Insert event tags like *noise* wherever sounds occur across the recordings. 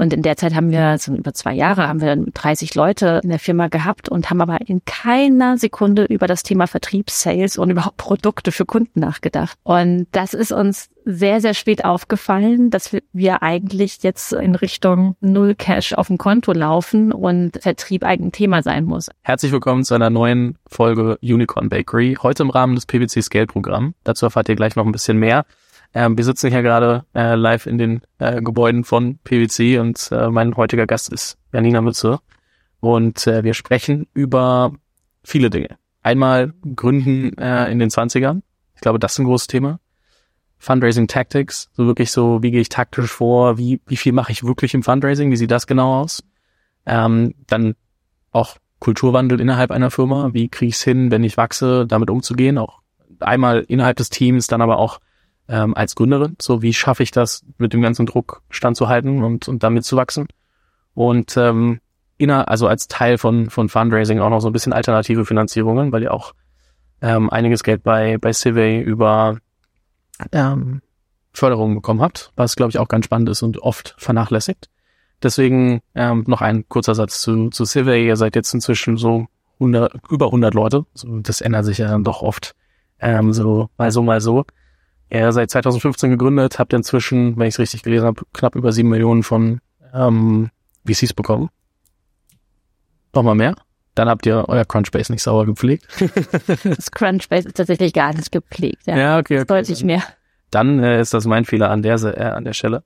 Und in der Zeit haben wir, so über zwei Jahre, haben wir dann 30 Leute in der Firma gehabt und haben aber in keiner Sekunde über das Thema Vertrieb, Sales und überhaupt Produkte für Kunden nachgedacht. Und das ist uns sehr, sehr spät aufgefallen, dass wir eigentlich jetzt in Richtung Null Cash auf dem Konto laufen und Vertrieb eigentlich Thema sein muss. Herzlich willkommen zu einer neuen Folge Unicorn Bakery. Heute im Rahmen des PwC Scale Programm. Dazu erfahrt ihr gleich noch ein bisschen mehr. Ähm, wir sitzen hier gerade äh, live in den äh, Gebäuden von PwC und äh, mein heutiger Gast ist Janina Mütze. Und äh, wir sprechen über viele Dinge. Einmal Gründen äh, in den 20ern. Ich glaube, das ist ein großes Thema. Fundraising Tactics, so wirklich so, wie gehe ich taktisch vor, wie, wie viel mache ich wirklich im Fundraising, wie sieht das genau aus? Ähm, dann auch Kulturwandel innerhalb einer Firma, wie kriege ich es hin, wenn ich wachse, damit umzugehen, auch einmal innerhalb des Teams, dann aber auch ähm, als Gründerin. So, wie schaffe ich das, mit dem ganzen Druck standzuhalten und, und damit zu wachsen? Und ähm, inner, also als Teil von, von Fundraising auch noch so ein bisschen alternative Finanzierungen, weil ihr auch ähm, einiges Geld bei, bei Civey über ähm, Förderungen bekommen habt, was glaube ich auch ganz spannend ist und oft vernachlässigt. Deswegen ähm, noch ein kurzer Satz zu, zu Civey. Ihr seid jetzt inzwischen so 100, über 100 Leute. So, das ändert sich ja dann doch oft ähm, so mal so, mal so. Er seit 2015 gegründet, habt inzwischen, wenn ich es richtig gelesen habe, knapp über sieben Millionen von ähm, VCs bekommen. Nochmal mehr? Dann habt ihr euer Crunchbase nicht sauber gepflegt. *laughs* das Crunchbase ist tatsächlich gar nicht gepflegt. Ja, ja okay, okay. Deutlich mehr. Dann äh, ist das mein Fehler an der, äh, an der Stelle.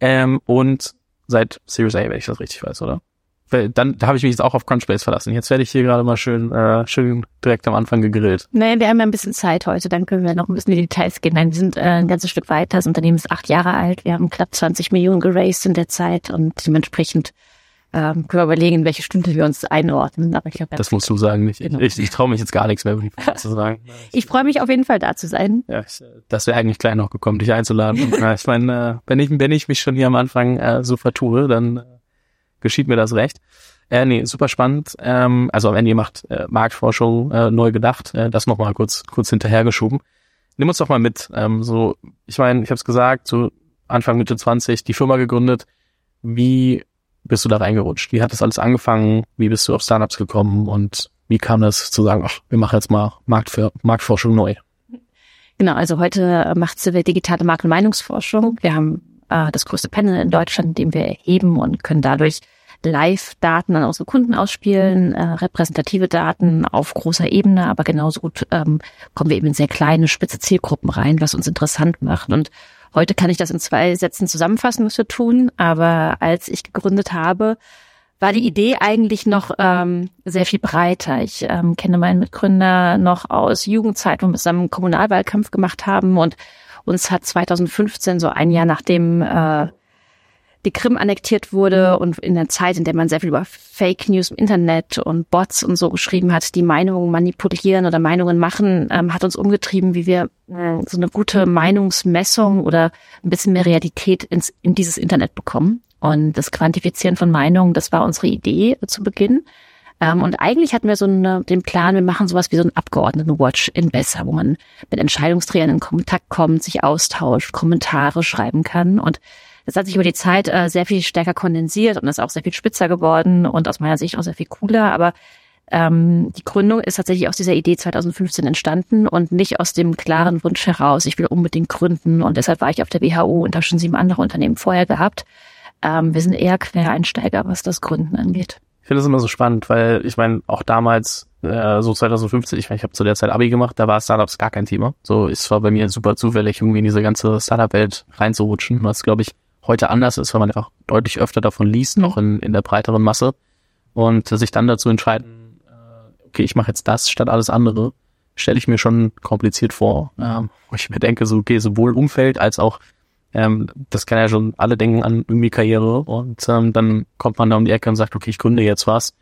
Ähm, und seit Series A, wenn ich das richtig weiß, oder? Dann da habe ich mich jetzt auch auf Crunchbase verlassen. Jetzt werde ich hier gerade mal schön, äh, schön direkt am Anfang gegrillt. Nee, wir haben ja ein bisschen Zeit heute, dann können wir noch ein bisschen in die Details gehen. Nein, wir sind äh, ein ganzes Stück weiter. Das Unternehmen ist acht Jahre alt. Wir haben knapp 20 Millionen geraced in der Zeit und dementsprechend ähm, können wir überlegen, in welche Stunde wir uns einordnen. Aber ich glaub, das musst du sagen, nicht. Genau. Ich, ich traue mich jetzt gar nichts mehr zu sagen. *laughs* ich freue mich auf jeden Fall da zu sein. Ja, ich, das wäre eigentlich klein noch gekommen, dich einzuladen. *laughs* ich meine, äh, wenn ich, wenn ich mich schon hier am Anfang äh, so vertue, dann äh, geschieht mir das recht. Äh, nee, super spannend. Ähm, also am Ende macht äh, Marktforschung äh, neu gedacht. Äh, das nochmal kurz kurz hinterhergeschoben. Nimm uns doch mal mit. Ähm, so, ich meine, ich habe es gesagt, so Anfang Mitte 20 die Firma gegründet. Wie bist du da reingerutscht? Wie hat das alles angefangen? Wie bist du auf Startups gekommen und wie kam das zu sagen, ach, wir machen jetzt mal Markt für, Marktforschung neu? Genau, also heute macht Civil digitale Markt- und Meinungsforschung. Wir haben äh, das größte Panel in Deutschland, in dem wir erheben und können dadurch Live-Daten an unsere Kunden ausspielen, äh, repräsentative Daten auf großer Ebene, aber genauso gut ähm, kommen wir eben in sehr kleine, spitze Zielgruppen rein, was uns interessant macht. Und heute kann ich das in zwei Sätzen zusammenfassen, was wir tun. Aber als ich gegründet habe, war die Idee eigentlich noch ähm, sehr viel breiter. Ich ähm, kenne meinen Mitgründer noch aus Jugendzeit, wo wir zusammen Kommunalwahlkampf gemacht haben und uns hat 2015, so ein Jahr nachdem äh, die Krim annektiert wurde und in der Zeit, in der man sehr viel über Fake News im Internet und Bots und so geschrieben hat, die Meinungen manipulieren oder Meinungen machen, ähm, hat uns umgetrieben, wie wir äh, so eine gute Meinungsmessung oder ein bisschen mehr Realität ins, in dieses Internet bekommen. Und das Quantifizieren von Meinungen, das war unsere Idee zu Beginn. Ähm, und eigentlich hatten wir so eine, den Plan, wir machen sowas wie so ein Abgeordneten-Watch in Besser, wo man mit Entscheidungsträgern in Kontakt kommt, sich austauscht, Kommentare schreiben kann. Und das hat sich über die Zeit äh, sehr viel stärker kondensiert und ist auch sehr viel spitzer geworden und aus meiner Sicht auch sehr viel cooler. Aber ähm, die Gründung ist tatsächlich aus dieser Idee 2015 entstanden und nicht aus dem klaren Wunsch heraus, ich will unbedingt gründen und deshalb war ich auf der WHO und habe schon sieben andere Unternehmen vorher gehabt. Ähm, wir sind eher Quereinsteiger, was das Gründen angeht. Ich finde das immer so spannend, weil ich meine, auch damals, äh, so 2015, ich meine, ich habe zu der Zeit Abi gemacht, da war Startups gar kein Thema. So, es war bei mir super zufällig, irgendwie in diese ganze Startup-Welt reinzurutschen, was, glaube ich, heute anders ist, weil man einfach deutlich öfter davon liest, noch in, in der breiteren Masse. Und sich dann dazu entscheiden, äh, okay, ich mache jetzt das statt alles andere, stelle ich mir schon kompliziert vor. Ähm, ich mir denke, so, okay, sowohl Umfeld als auch, ähm, das kann ja schon alle denken an irgendwie Karriere und ähm, dann kommt man da um die Ecke und sagt, okay, ich gründe jetzt was.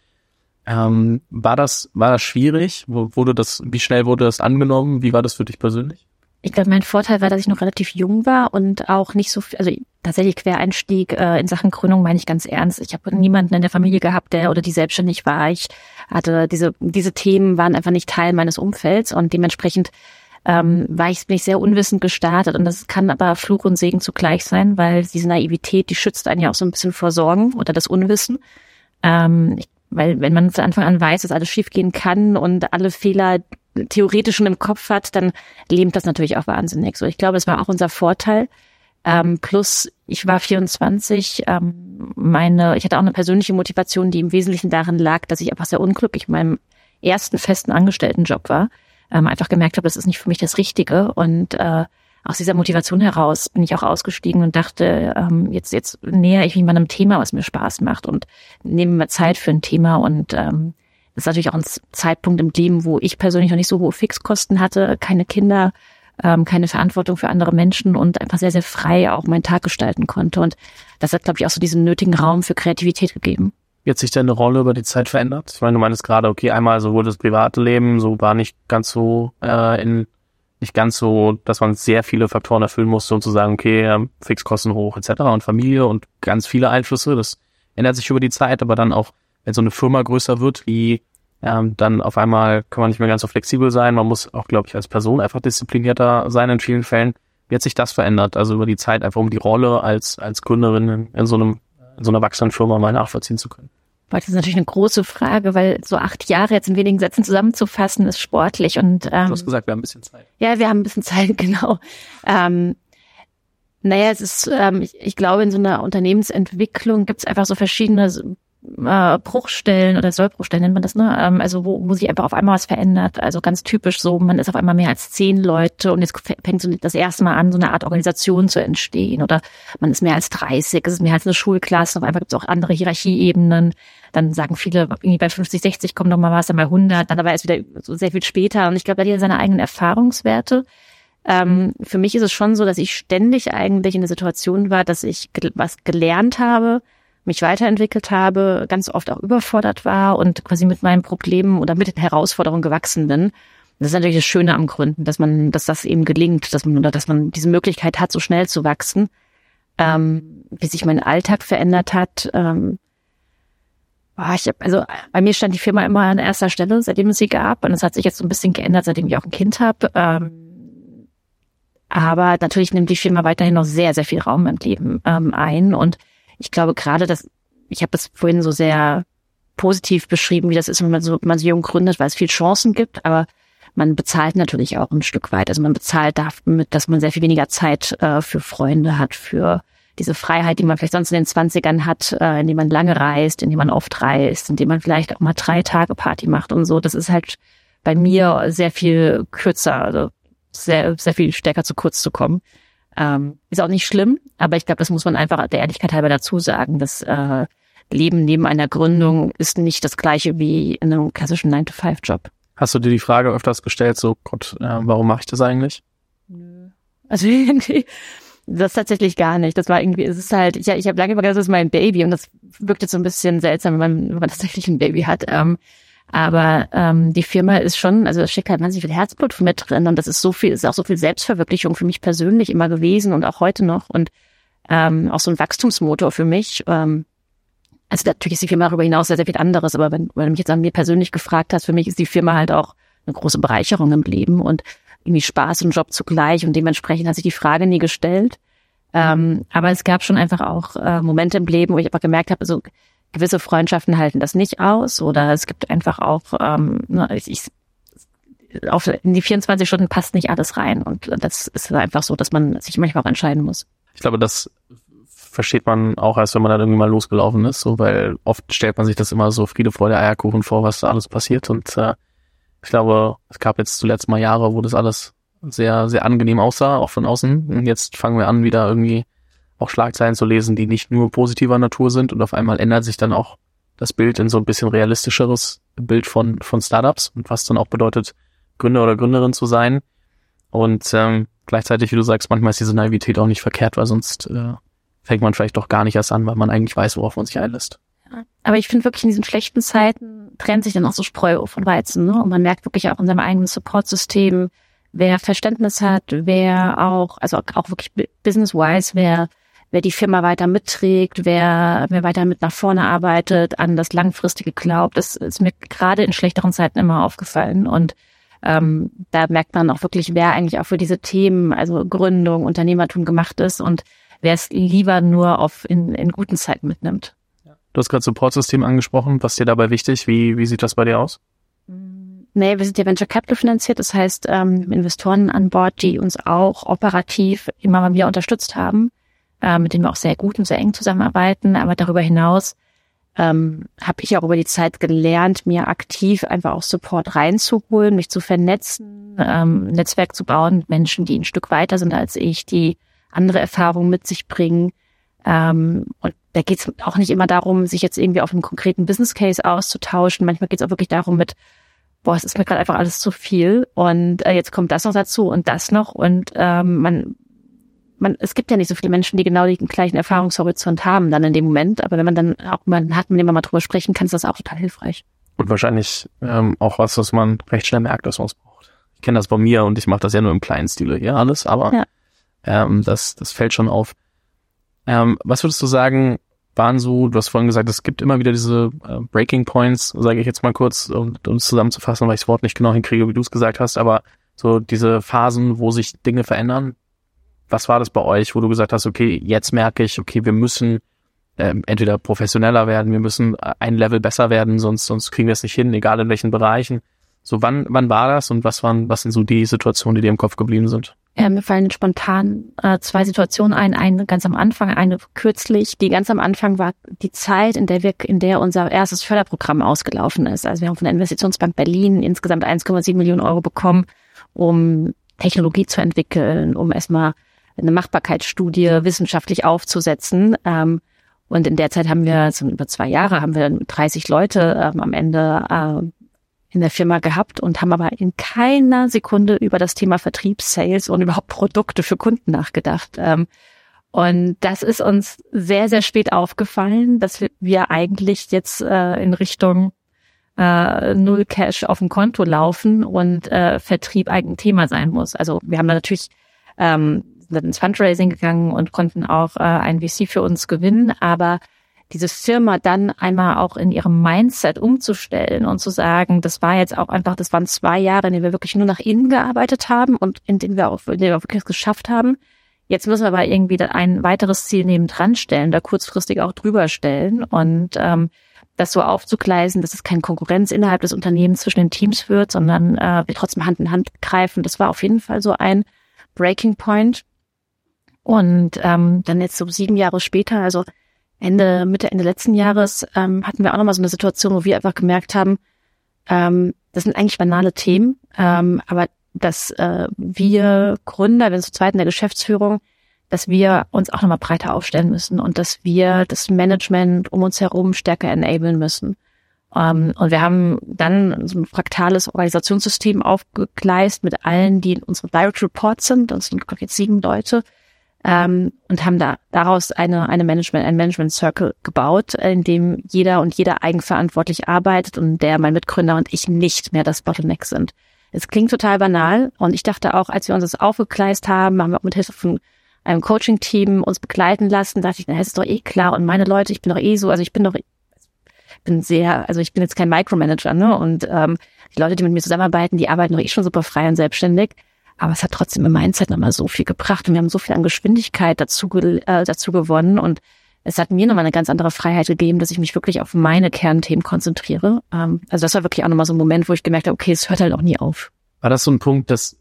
Ähm, war das, war das schwierig? Wurde das, wie schnell wurde das angenommen? Wie war das für dich persönlich? Ich glaube, mein Vorteil war, dass ich noch relativ jung war und auch nicht so viel, also tatsächlich Quereinstieg äh, in Sachen Gründung meine ich ganz ernst. Ich habe niemanden in der Familie gehabt, der oder die selbstständig war. Ich hatte diese diese Themen waren einfach nicht Teil meines Umfelds und dementsprechend ähm, war ich, bin ich sehr unwissend gestartet und das kann aber Fluch und Segen zugleich sein, weil diese Naivität, die schützt einen ja auch so ein bisschen vor Sorgen oder das Unwissen. Ähm, ich, weil wenn man von Anfang an weiß, dass alles schiefgehen kann und alle Fehler theoretisch schon im Kopf hat, dann lähmt das natürlich auch wahnsinnig. So, ich glaube, es war auch unser Vorteil. Ähm, plus, ich war 24. Ähm, meine, ich hatte auch eine persönliche Motivation, die im Wesentlichen darin lag, dass ich einfach sehr unglücklich in meinem ersten festen Angestelltenjob war. Ähm, einfach gemerkt habe, das ist nicht für mich das Richtige. Und äh, aus dieser Motivation heraus bin ich auch ausgestiegen und dachte, ähm, jetzt, jetzt näher ich mich mal einem Thema, was mir Spaß macht und nehme mir Zeit für ein Thema und ähm, das ist natürlich auch ein Zeitpunkt im Leben, wo ich persönlich noch nicht so hohe Fixkosten hatte, keine Kinder, ähm, keine Verantwortung für andere Menschen und einfach sehr, sehr frei auch meinen Tag gestalten konnte. Und das hat, glaube ich, auch so diesen nötigen Raum für Kreativität gegeben. Wie hat sich deine Rolle über die Zeit verändert? Ich meine, du meinst gerade, okay, einmal so wurde das private Leben, so war nicht ganz so äh, in nicht ganz so, dass man sehr viele Faktoren erfüllen musste, um zu sagen, okay, Fixkosten hoch etc. und Familie und ganz viele Einflüsse. Das ändert sich über die Zeit, aber dann auch wenn so eine Firma größer wird, wie ähm, dann auf einmal kann man nicht mehr ganz so flexibel sein. Man muss auch, glaube ich, als Person einfach disziplinierter sein in vielen Fällen. Wie hat sich das verändert? Also über die Zeit einfach um die Rolle als, als Gründerin in, in so einem, in so einer wachsenden Firma mal nachvollziehen zu können. Das ist natürlich eine große Frage, weil so acht Jahre jetzt in wenigen Sätzen zusammenzufassen, ist sportlich. Und, ähm, du hast gesagt, wir haben ein bisschen Zeit. Ja, wir haben ein bisschen Zeit, *laughs* genau. Ähm, naja, es ist, ähm, ich, ich glaube, in so einer Unternehmensentwicklung gibt es einfach so verschiedene äh, Bruchstellen oder Sollbruchstellen nennt man das, ne? Ähm, also wo, wo sich einfach auf einmal was verändert. Also ganz typisch so, man ist auf einmal mehr als zehn Leute und jetzt fängt so das erste Mal an, so eine Art Organisation zu entstehen. Oder man ist mehr als 30, es ist mehr als eine Schulklasse, auf einmal gibt es auch andere Hierarchieebenen. Dann sagen viele, irgendwie bei 50, 60 kommt noch mal was, dann bei 100, dann aber erst wieder so sehr viel später. Und ich glaube, da hat jeder seine eigenen Erfahrungswerte. Ähm, für mich ist es schon so, dass ich ständig eigentlich in der Situation war, dass ich was gelernt habe, mich weiterentwickelt habe, ganz oft auch überfordert war und quasi mit meinen Problemen oder mit den Herausforderungen gewachsen bin. Das ist natürlich das Schöne am Gründen, dass man, dass das eben gelingt, dass man oder dass man diese Möglichkeit hat, so schnell zu wachsen. Ähm, wie sich mein Alltag verändert hat. Ähm, boah, ich hab, also bei mir stand die Firma immer an erster Stelle, seitdem es sie gab, und es hat sich jetzt so ein bisschen geändert, seitdem ich auch ein Kind habe. Ähm, aber natürlich nimmt die Firma weiterhin noch sehr, sehr viel Raum im Leben ähm, ein und ich glaube gerade, dass ich habe es vorhin so sehr positiv beschrieben, wie das ist, wenn man so, man so jung gründet, weil es viel Chancen gibt, aber man bezahlt natürlich auch ein Stück weit. Also man bezahlt damit, dass man sehr viel weniger Zeit äh, für Freunde hat, für diese Freiheit, die man vielleicht sonst in den Zwanzigern hat, äh, indem man lange reist, indem man oft reist, indem man vielleicht auch mal drei Tage Party macht und so. Das ist halt bei mir sehr viel kürzer, also sehr, sehr viel stärker zu kurz zu kommen. Ähm, ist auch nicht schlimm, aber ich glaube, das muss man einfach der Ehrlichkeit halber dazu sagen. Das äh, Leben neben einer Gründung ist nicht das gleiche wie in einem klassischen 9-to-5-Job. Hast du dir die Frage öfters gestellt, so Gott, äh, warum mache ich das eigentlich? Nö. Also *laughs* irgendwie, das tatsächlich gar nicht. Das war irgendwie, es ist halt, ich, ich habe lange überlegt, das ist mein Baby und das wirkt jetzt so ein bisschen seltsam, wenn man, wenn man tatsächlich ein Baby hat. Ähm, aber ähm, die Firma ist schon, also da steckt halt wahnsinnig viel Herzblut mit drin und das ist so viel, ist auch so viel Selbstverwirklichung für mich persönlich immer gewesen und auch heute noch und ähm, auch so ein Wachstumsmotor für mich. Ähm, also natürlich ist die Firma darüber hinaus sehr, sehr viel anderes, aber wenn, wenn du mich jetzt an mir persönlich gefragt hast, für mich ist die Firma halt auch eine große Bereicherung im Leben und irgendwie Spaß und Job zugleich und dementsprechend hat sich die Frage nie gestellt. Ähm, aber es gab schon einfach auch äh, Momente im Leben, wo ich einfach gemerkt habe, also gewisse Freundschaften halten das nicht aus oder es gibt einfach auch, ähm, ne, ich, ich auf, in die 24 Stunden passt nicht alles rein und das ist einfach so, dass man sich manchmal auch entscheiden muss. Ich glaube, das versteht man auch erst, wenn man dann irgendwie mal losgelaufen ist, so, weil oft stellt man sich das immer so Friede, Freude, Eierkuchen vor, was da alles passiert und äh, ich glaube, es gab jetzt zuletzt mal Jahre, wo das alles sehr, sehr angenehm aussah, auch von außen und jetzt fangen wir an, wieder irgendwie auch Schlagzeilen zu lesen, die nicht nur positiver Natur sind und auf einmal ändert sich dann auch das Bild in so ein bisschen realistischeres Bild von, von Startups und was dann auch bedeutet, Gründer oder Gründerin zu sein. Und ähm, gleichzeitig, wie du sagst, manchmal ist diese Naivität auch nicht verkehrt, weil sonst äh, fängt man vielleicht doch gar nicht erst an, weil man eigentlich weiß, worauf man sich einlässt. Ja, aber ich finde wirklich in diesen schlechten Zeiten trennt sich dann auch so Spreu von Weizen. Ne? Und man merkt wirklich auch in seinem eigenen Support-System, wer Verständnis hat, wer auch, also auch wirklich business-wise, wer wer die Firma weiter mitträgt, wer, wer weiter mit nach vorne arbeitet, an das Langfristige glaubt. Das ist mir gerade in schlechteren Zeiten immer aufgefallen. Und ähm, da merkt man auch wirklich, wer eigentlich auch für diese Themen, also Gründung, Unternehmertum gemacht ist und wer es lieber nur auf in, in guten Zeiten mitnimmt. Du hast gerade Supportsystem angesprochen. Was ist dir dabei wichtig? Wie, wie sieht das bei dir aus? Nee, wir sind ja Venture Capital finanziert, das heißt ähm, Investoren an Bord, die uns auch operativ immer mal wieder unterstützt haben, äh, mit denen wir auch sehr gut und sehr eng zusammenarbeiten. Aber darüber hinaus ähm, habe ich auch über die Zeit gelernt, mir aktiv einfach auch Support reinzuholen, mich zu vernetzen, ähm, Netzwerk zu bauen mit Menschen, die ein Stück weiter sind als ich, die andere Erfahrungen mit sich bringen. Ähm, und da geht es auch nicht immer darum, sich jetzt irgendwie auf einen konkreten Business Case auszutauschen. Manchmal geht es auch wirklich darum, mit boah, es ist mir gerade einfach alles zu viel und äh, jetzt kommt das noch dazu und das noch und ähm, man, man, es gibt ja nicht so viele Menschen, die genau den gleichen Erfahrungshorizont haben dann in dem Moment, aber wenn man dann auch mal hat, mit dem man mal drüber sprechen kann, ist das auch total hilfreich. Und wahrscheinlich ähm, auch was, was man recht schnell merkt, dass man es braucht. Ich kenne das bei mir und ich mache das ja nur im kleinen Stile hier alles, aber ja. ähm, das, das fällt schon auf. Ähm, was würdest du sagen, waren so, du hast vorhin gesagt, es gibt immer wieder diese äh, Breaking Points, sage ich jetzt mal kurz, um uns zusammenzufassen, weil ich das Wort nicht genau hinkriege, wie du es gesagt hast, aber so diese Phasen, wo sich Dinge verändern. Was war das bei euch, wo du gesagt hast, okay, jetzt merke ich, okay, wir müssen ähm, entweder professioneller werden, wir müssen ein Level besser werden, sonst, sonst kriegen wir es nicht hin, egal in welchen Bereichen. So, wann, wann war das und was waren, was sind so die Situationen, die dir im Kopf geblieben sind? Ja, mir fallen spontan äh, zwei Situationen ein. Eine ganz am Anfang, eine kürzlich. Die ganz am Anfang war die Zeit, in der wir, in der unser erstes Förderprogramm ausgelaufen ist. Also wir haben von der Investitionsbank Berlin insgesamt 1,7 Millionen Euro bekommen, um Technologie zu entwickeln, um erstmal eine Machbarkeitsstudie wissenschaftlich aufzusetzen. Ähm, und in der Zeit haben wir, so über zwei Jahre, haben wir 30 Leute ähm, am Ende äh, in der Firma gehabt und haben aber in keiner Sekunde über das Thema Vertrieb, Sales und überhaupt Produkte für Kunden nachgedacht. Ähm, und das ist uns sehr, sehr spät aufgefallen, dass wir eigentlich jetzt äh, in Richtung äh, Null Cash auf dem Konto laufen und äh, Vertrieb eigentlich Thema sein muss. Also wir haben da natürlich ähm, sind ins Fundraising gegangen und konnten auch äh, ein VC für uns gewinnen, aber diese Firma dann einmal auch in ihrem Mindset umzustellen und zu sagen, das war jetzt auch einfach, das waren zwei Jahre, in denen wir wirklich nur nach innen gearbeitet haben und in denen wir auch, in denen wir auch wirklich geschafft haben. Jetzt müssen wir aber irgendwie ein weiteres Ziel neben dran stellen, da kurzfristig auch drüber stellen und ähm, das so aufzugleisen, dass es keine Konkurrenz innerhalb des Unternehmens zwischen den Teams wird, sondern äh, wir trotzdem Hand in Hand greifen. Das war auf jeden Fall so ein Breaking Point. Und ähm, dann jetzt so sieben Jahre später, also Ende, Mitte, Ende letzten Jahres ähm, hatten wir auch nochmal so eine Situation, wo wir einfach gemerkt haben, ähm, das sind eigentlich banale Themen, ähm, aber dass äh, wir Gründer, sind zu zweit in der Geschäftsführung, dass wir uns auch nochmal breiter aufstellen müssen und dass wir das Management um uns herum stärker enablen müssen. Ähm, und wir haben dann so ein fraktales Organisationssystem aufgegleist mit allen, die in unserem Direct Report sind. Das sind jetzt sieben Leute ähm, und haben da daraus eine, eine Management, ein Management Circle gebaut, in dem jeder und jeder eigenverantwortlich arbeitet und der mein Mitgründer und ich nicht mehr das Bottleneck sind. Es klingt total banal und ich dachte auch, als wir uns das aufgegleist haben, haben wir auch mit Hilfe von einem Coaching-Team uns begleiten lassen, dachte ich, na, ist doch eh klar und meine Leute, ich bin doch eh so, also ich bin doch, bin sehr, also ich bin jetzt kein Micromanager, ne, und ähm, die Leute, die mit mir zusammenarbeiten, die arbeiten doch eh schon super frei und selbstständig. Aber es hat trotzdem im Mindset nochmal so viel gebracht und wir haben so viel an Geschwindigkeit dazu, äh, dazu gewonnen und es hat mir nochmal eine ganz andere Freiheit gegeben, dass ich mich wirklich auf meine Kernthemen konzentriere. Ähm, also das war wirklich auch nochmal so ein Moment, wo ich gemerkt habe, okay, es hört halt auch nie auf. War das so ein Punkt, dass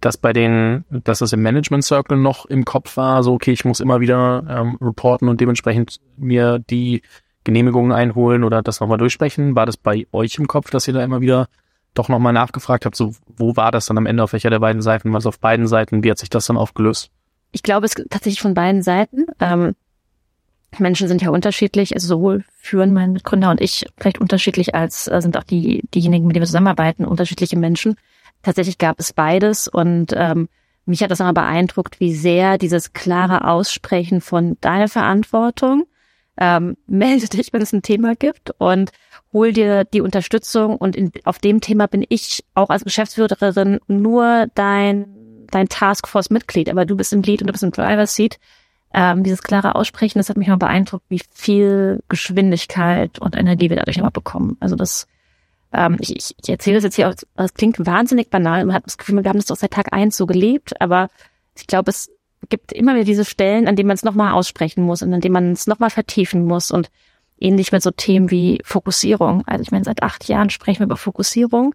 dass bei den, dass das im Management Circle noch im Kopf war, so okay, ich muss immer wieder ähm, reporten und dementsprechend mir die Genehmigungen einholen oder das nochmal durchsprechen. War das bei euch im Kopf, dass ihr da immer wieder doch nochmal nachgefragt habe, so wo war das dann am Ende, auf welcher der beiden Seiten, was auf beiden Seiten, wie hat sich das dann aufgelöst? Ich glaube, es tatsächlich von beiden Seiten. Ähm, Menschen sind ja unterschiedlich, also sowohl führen mein Mitgründer und ich vielleicht unterschiedlich als äh, sind auch die diejenigen, mit denen wir zusammenarbeiten, unterschiedliche Menschen. Tatsächlich gab es beides und ähm, mich hat das immer beeindruckt, wie sehr dieses klare Aussprechen von deiner Verantwortung ähm, *laughs* melde dich, wenn es ein Thema gibt und hol dir die Unterstützung und in, auf dem Thema bin ich auch als Geschäftsführerin nur dein, dein Taskforce-Mitglied, aber du bist im Lead und du bist im Driver's Seat. Ähm, dieses klare Aussprechen, das hat mich mal beeindruckt, wie viel Geschwindigkeit und Energie wir dadurch immer bekommen. Also das ähm, ich, ich, erzähle das jetzt hier, es klingt wahnsinnig banal, man hat das Gefühl, wir haben das doch seit Tag eins so gelebt, aber ich glaube, es gibt immer wieder diese Stellen, an denen man es nochmal aussprechen muss und an denen man es nochmal vertiefen muss und ähnlich mit so Themen wie Fokussierung. Also ich meine, seit acht Jahren sprechen wir über Fokussierung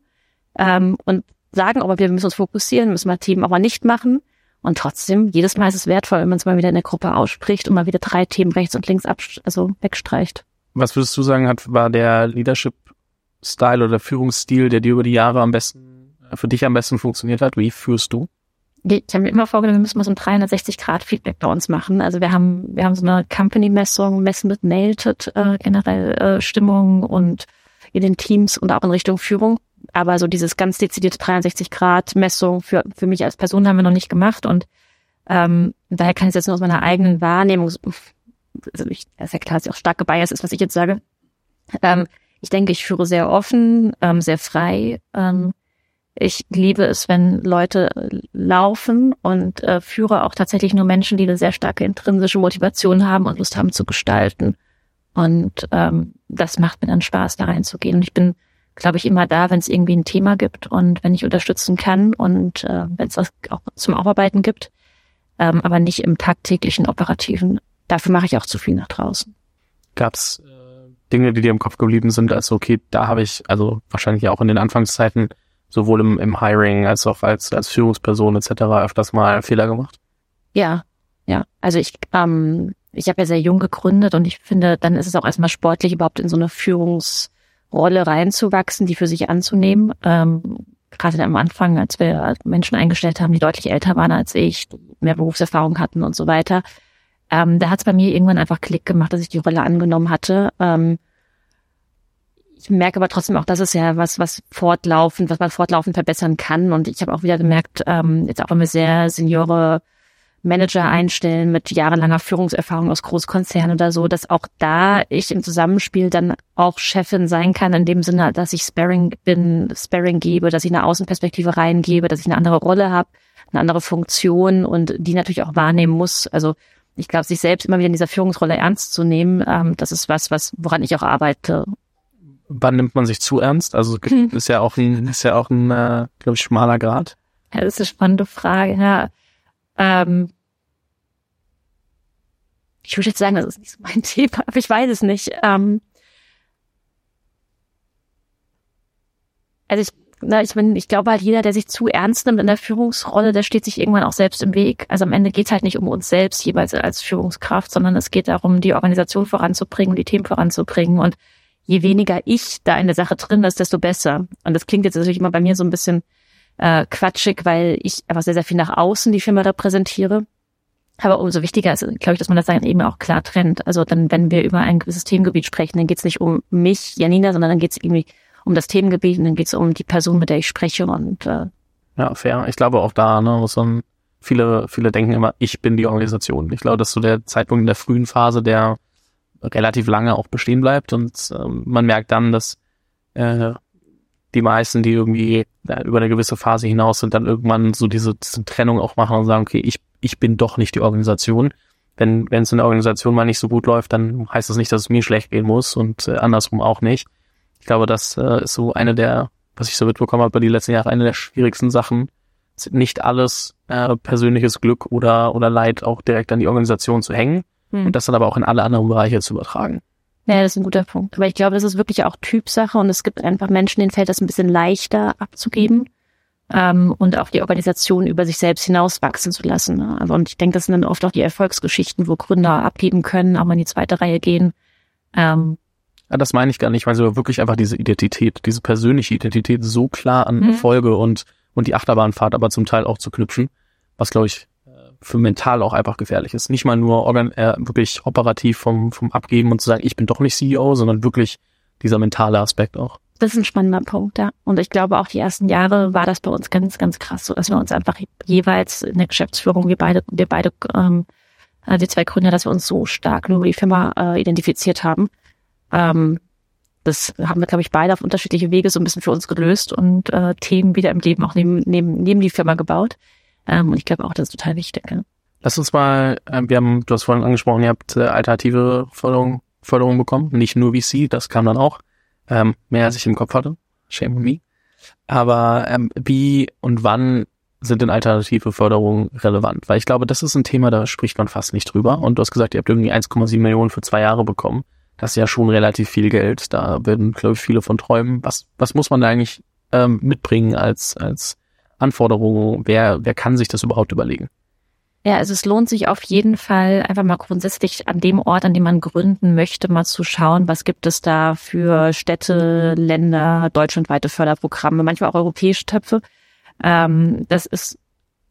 ähm, und sagen aber, wir müssen uns fokussieren, müssen wir Themen aber nicht machen. Und trotzdem, jedes Mal ist es wertvoll, wenn man es mal wieder in der Gruppe ausspricht und mal wieder drei Themen rechts und links also wegstreicht. Was würdest du sagen, hat, war der Leadership-Style oder Führungsstil, der dir über die Jahre am besten, für dich am besten funktioniert hat? Wie führst du? Ich habe mir immer vorgenommen, wir müssen mal so ein 360-Grad-Feedback bei uns machen. Also wir haben, wir haben so eine Company-Messung, messen mit Nailed äh, generell äh, Stimmung und in den Teams und auch in Richtung Führung. Aber so dieses ganz dezidierte 360-Grad-Messung für, für mich als Person haben wir noch nicht gemacht. Und ähm, daher kann ich jetzt nur aus meiner eigenen Wahrnehmung, also ich, ist ja klar, dass ich auch stark gebiased ist, was ich jetzt sage. Ähm, ich denke, ich führe sehr offen, ähm, sehr frei. Ähm, ich liebe es, wenn Leute laufen und äh, führe auch tatsächlich nur Menschen, die eine sehr starke intrinsische Motivation haben und Lust haben zu gestalten. Und ähm, das macht mir dann Spaß, da reinzugehen. Und ich bin, glaube ich, immer da, wenn es irgendwie ein Thema gibt und wenn ich unterstützen kann und äh, wenn es was auch zum Aufarbeiten gibt, ähm, aber nicht im tagtäglichen Operativen. Dafür mache ich auch zu viel nach draußen. Gab's äh, Dinge, die dir im Kopf geblieben sind, als okay, da habe ich, also wahrscheinlich auch in den Anfangszeiten, sowohl im, im Hiring als auch als, als Führungsperson etc. öfters mal Fehler gemacht? Ja, ja. Also ich, ähm, ich habe ja sehr jung gegründet und ich finde, dann ist es auch erstmal sportlich, überhaupt in so eine Führungsrolle reinzuwachsen, die für sich anzunehmen. Ähm, gerade am Anfang, als wir Menschen eingestellt haben, die deutlich älter waren als ich, mehr Berufserfahrung hatten und so weiter. Ähm, da hat es bei mir irgendwann einfach Klick gemacht, dass ich die Rolle angenommen hatte. Ähm, ich merke aber trotzdem auch, das ist ja was, was fortlaufend, was man fortlaufend verbessern kann. Und ich habe auch wieder gemerkt, ähm, jetzt auch wenn wir sehr Seniore Manager einstellen mit jahrelanger Führungserfahrung aus Großkonzernen oder so, dass auch da ich im Zusammenspiel dann auch Chefin sein kann, in dem Sinne, dass ich Sparring bin, Sparring gebe, dass ich eine Außenperspektive reingebe, dass ich eine andere Rolle habe, eine andere Funktion und die natürlich auch wahrnehmen muss. Also ich glaube, sich selbst immer wieder in dieser Führungsrolle ernst zu nehmen, ähm, das ist was, was woran ich auch arbeite wann nimmt man sich zu ernst? Also hm. *laughs* ist ja auch ein, ist ja auch ein, äh, glaube ich, schmaler Grad. Ja, das ist eine spannende Frage. Ja. Ähm, ich würde jetzt sagen, das ist nicht so mein *laughs* Thema, aber ich weiß es nicht. Ähm, also ich, na, ich, bin, ich glaube halt, jeder, der sich zu ernst nimmt in der Führungsrolle, der steht sich irgendwann auch selbst im Weg. Also am Ende geht es halt nicht um uns selbst jeweils als Führungskraft, sondern es geht darum, die Organisation voranzubringen, die Themen voranzubringen und je weniger ich da in der Sache drin ist, desto besser. Und das klingt jetzt natürlich immer bei mir so ein bisschen äh, quatschig, weil ich einfach sehr, sehr viel nach außen die Firma repräsentiere. Aber umso wichtiger ist, glaube ich, dass man das dann eben auch klar trennt. Also dann, wenn wir über ein gewisses Themengebiet sprechen, dann geht es nicht um mich, Janina, sondern dann geht es irgendwie um das Themengebiet und dann geht es um die Person, mit der ich spreche und äh, ja, fair. Ich glaube auch da, ne, muss man viele, viele denken immer, ich bin die Organisation. Ich glaube, das ist so der Zeitpunkt in der frühen Phase, der relativ lange auch bestehen bleibt und ähm, man merkt dann, dass äh, die meisten, die irgendwie äh, über eine gewisse Phase hinaus sind, dann irgendwann so diese, diese Trennung auch machen und sagen, okay, ich, ich bin doch nicht die Organisation. Wenn wenn es in der Organisation mal nicht so gut läuft, dann heißt das nicht, dass es mir schlecht gehen muss und äh, andersrum auch nicht. Ich glaube, das äh, ist so eine der, was ich so mitbekommen habe bei den letzten Jahren, eine der schwierigsten Sachen, nicht alles äh, persönliches Glück oder oder Leid auch direkt an die Organisation zu hängen, hm. Und das dann aber auch in alle anderen Bereiche zu übertragen. Ja, das ist ein guter Punkt. Aber ich glaube, das ist wirklich auch Typsache und es gibt einfach Menschen, denen fällt das ein bisschen leichter abzugeben ähm, und auch die Organisation über sich selbst hinaus wachsen zu lassen. Ne? Also, und ich denke, das sind dann oft auch die Erfolgsgeschichten, wo Gründer abgeben können, auch mal in die zweite Reihe gehen. Ähm, ja, das meine ich gar nicht. Ich meine so wirklich einfach diese Identität, diese persönliche Identität so klar an mhm. Erfolge und, und die Achterbahnfahrt aber zum Teil auch zu knüpfen, was glaube ich für mental auch einfach gefährlich ist. Nicht mal nur organ äh, wirklich operativ vom, vom Abgeben und zu sagen, ich bin doch nicht CEO, sondern wirklich dieser mentale Aspekt auch. Das ist ein spannender Punkt, ja. Und ich glaube auch die ersten Jahre war das bei uns ganz, ganz krass, so dass wir uns einfach jeweils in der Geschäftsführung, wir beide, wir beide, ähm, äh, die zwei Gründer, dass wir uns so stark nur über die Firma äh, identifiziert haben. Ähm, das haben wir, glaube ich, beide auf unterschiedliche Wege so ein bisschen für uns gelöst und äh, Themen wieder im Leben auch neben, neben, neben die Firma gebaut. Ähm, und ich glaube auch, das ist total wichtig. Ja. Lass uns mal, äh, wir haben, du hast vorhin angesprochen, ihr habt äh, alternative Förderung, Förderung bekommen, nicht nur VC, das kam dann auch, ähm, mehr als ich im Kopf hatte. shame on me. Aber ähm, wie und wann sind denn alternative Förderungen relevant? Weil ich glaube, das ist ein Thema, da spricht man fast nicht drüber. Und du hast gesagt, ihr habt irgendwie 1,7 Millionen für zwei Jahre bekommen. Das ist ja schon relativ viel Geld. Da werden, glaube ich, viele von träumen. Was, was muss man da eigentlich ähm, mitbringen als, als Anforderung? Wer, wer kann sich das überhaupt überlegen? Ja, also es lohnt sich auf jeden Fall einfach mal grundsätzlich an dem Ort, an dem man gründen möchte, mal zu schauen, was gibt es da für Städte, Länder, deutschlandweite Förderprogramme, manchmal auch europäische Töpfe. Ähm, das ist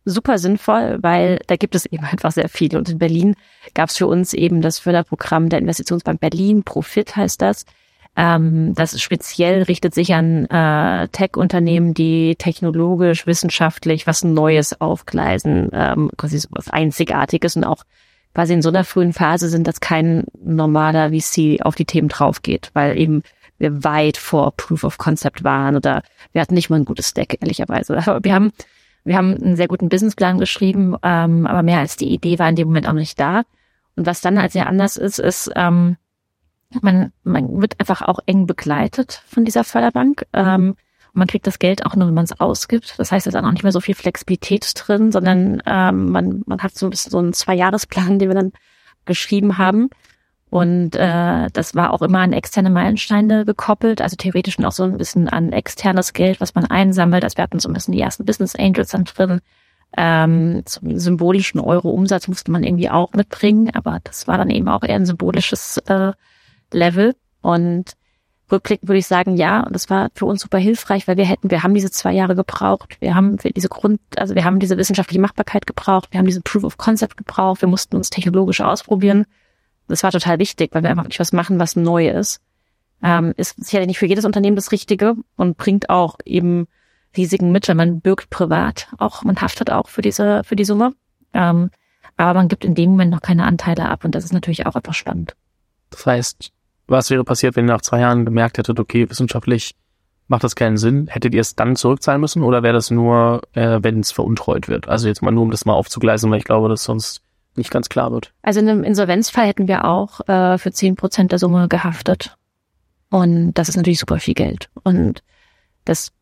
super sinnvoll, weil da gibt es eben *laughs* einfach sehr viele. Und in Berlin gab es für uns eben das Förderprogramm der Investitionsbank Berlin, Profit heißt das. Ähm, das speziell richtet sich an äh, Tech-Unternehmen, die technologisch, wissenschaftlich was Neues aufgleisen, ähm, quasi so was Einzigartiges und auch quasi in so einer frühen Phase sind, dass kein normaler VC auf die Themen draufgeht, weil eben wir weit vor Proof of Concept waren oder wir hatten nicht mal ein gutes Deck, ehrlicherweise. Aber wir haben, wir haben einen sehr guten Businessplan geschrieben, ähm, aber mehr als die Idee war in dem Moment auch nicht da. Und was dann halt sehr anders ist, ist, ähm, man, man wird einfach auch eng begleitet von dieser Förderbank. Ähm, man kriegt das Geld auch nur, wenn man es ausgibt. Das heißt, es ist dann auch nicht mehr so viel Flexibilität drin, sondern ähm, man, man hat so ein bisschen so einen Zwei-Jahres-Plan, den wir dann geschrieben haben. Und äh, das war auch immer an externe Meilensteine gekoppelt, also theoretisch auch so ein bisschen an externes Geld, was man einsammelt. Also wir hatten so ein bisschen die ersten Business Angels dann drin. Ähm, zum symbolischen Euro-Umsatz musste man irgendwie auch mitbringen, aber das war dann eben auch eher ein symbolisches äh, Level. Und rückblickend würde ich sagen, ja, und das war für uns super hilfreich, weil wir hätten, wir haben diese zwei Jahre gebraucht, wir haben diese Grund, also wir haben diese wissenschaftliche Machbarkeit gebraucht, wir haben diese Proof of Concept gebraucht, wir mussten uns technologisch ausprobieren. Das war total wichtig, weil wir einfach nicht was machen, was neu ist. Ähm, ist sicherlich nicht für jedes Unternehmen das Richtige und bringt auch eben Risiken mit, wenn man birgt privat auch, man haftet auch für diese, für die Summe. Ähm, aber man gibt in dem Moment noch keine Anteile ab und das ist natürlich auch einfach spannend. Das heißt, was wäre passiert, wenn ihr nach zwei Jahren gemerkt hättet, okay, wissenschaftlich macht das keinen Sinn? Hättet ihr es dann zurückzahlen müssen oder wäre das nur, äh, wenn es veruntreut wird? Also jetzt mal nur, um das mal aufzugleisen, weil ich glaube, dass sonst nicht ganz klar wird. Also in einem Insolvenzfall hätten wir auch äh, für zehn Prozent der Summe gehaftet. Und das ist natürlich super viel Geld. Und das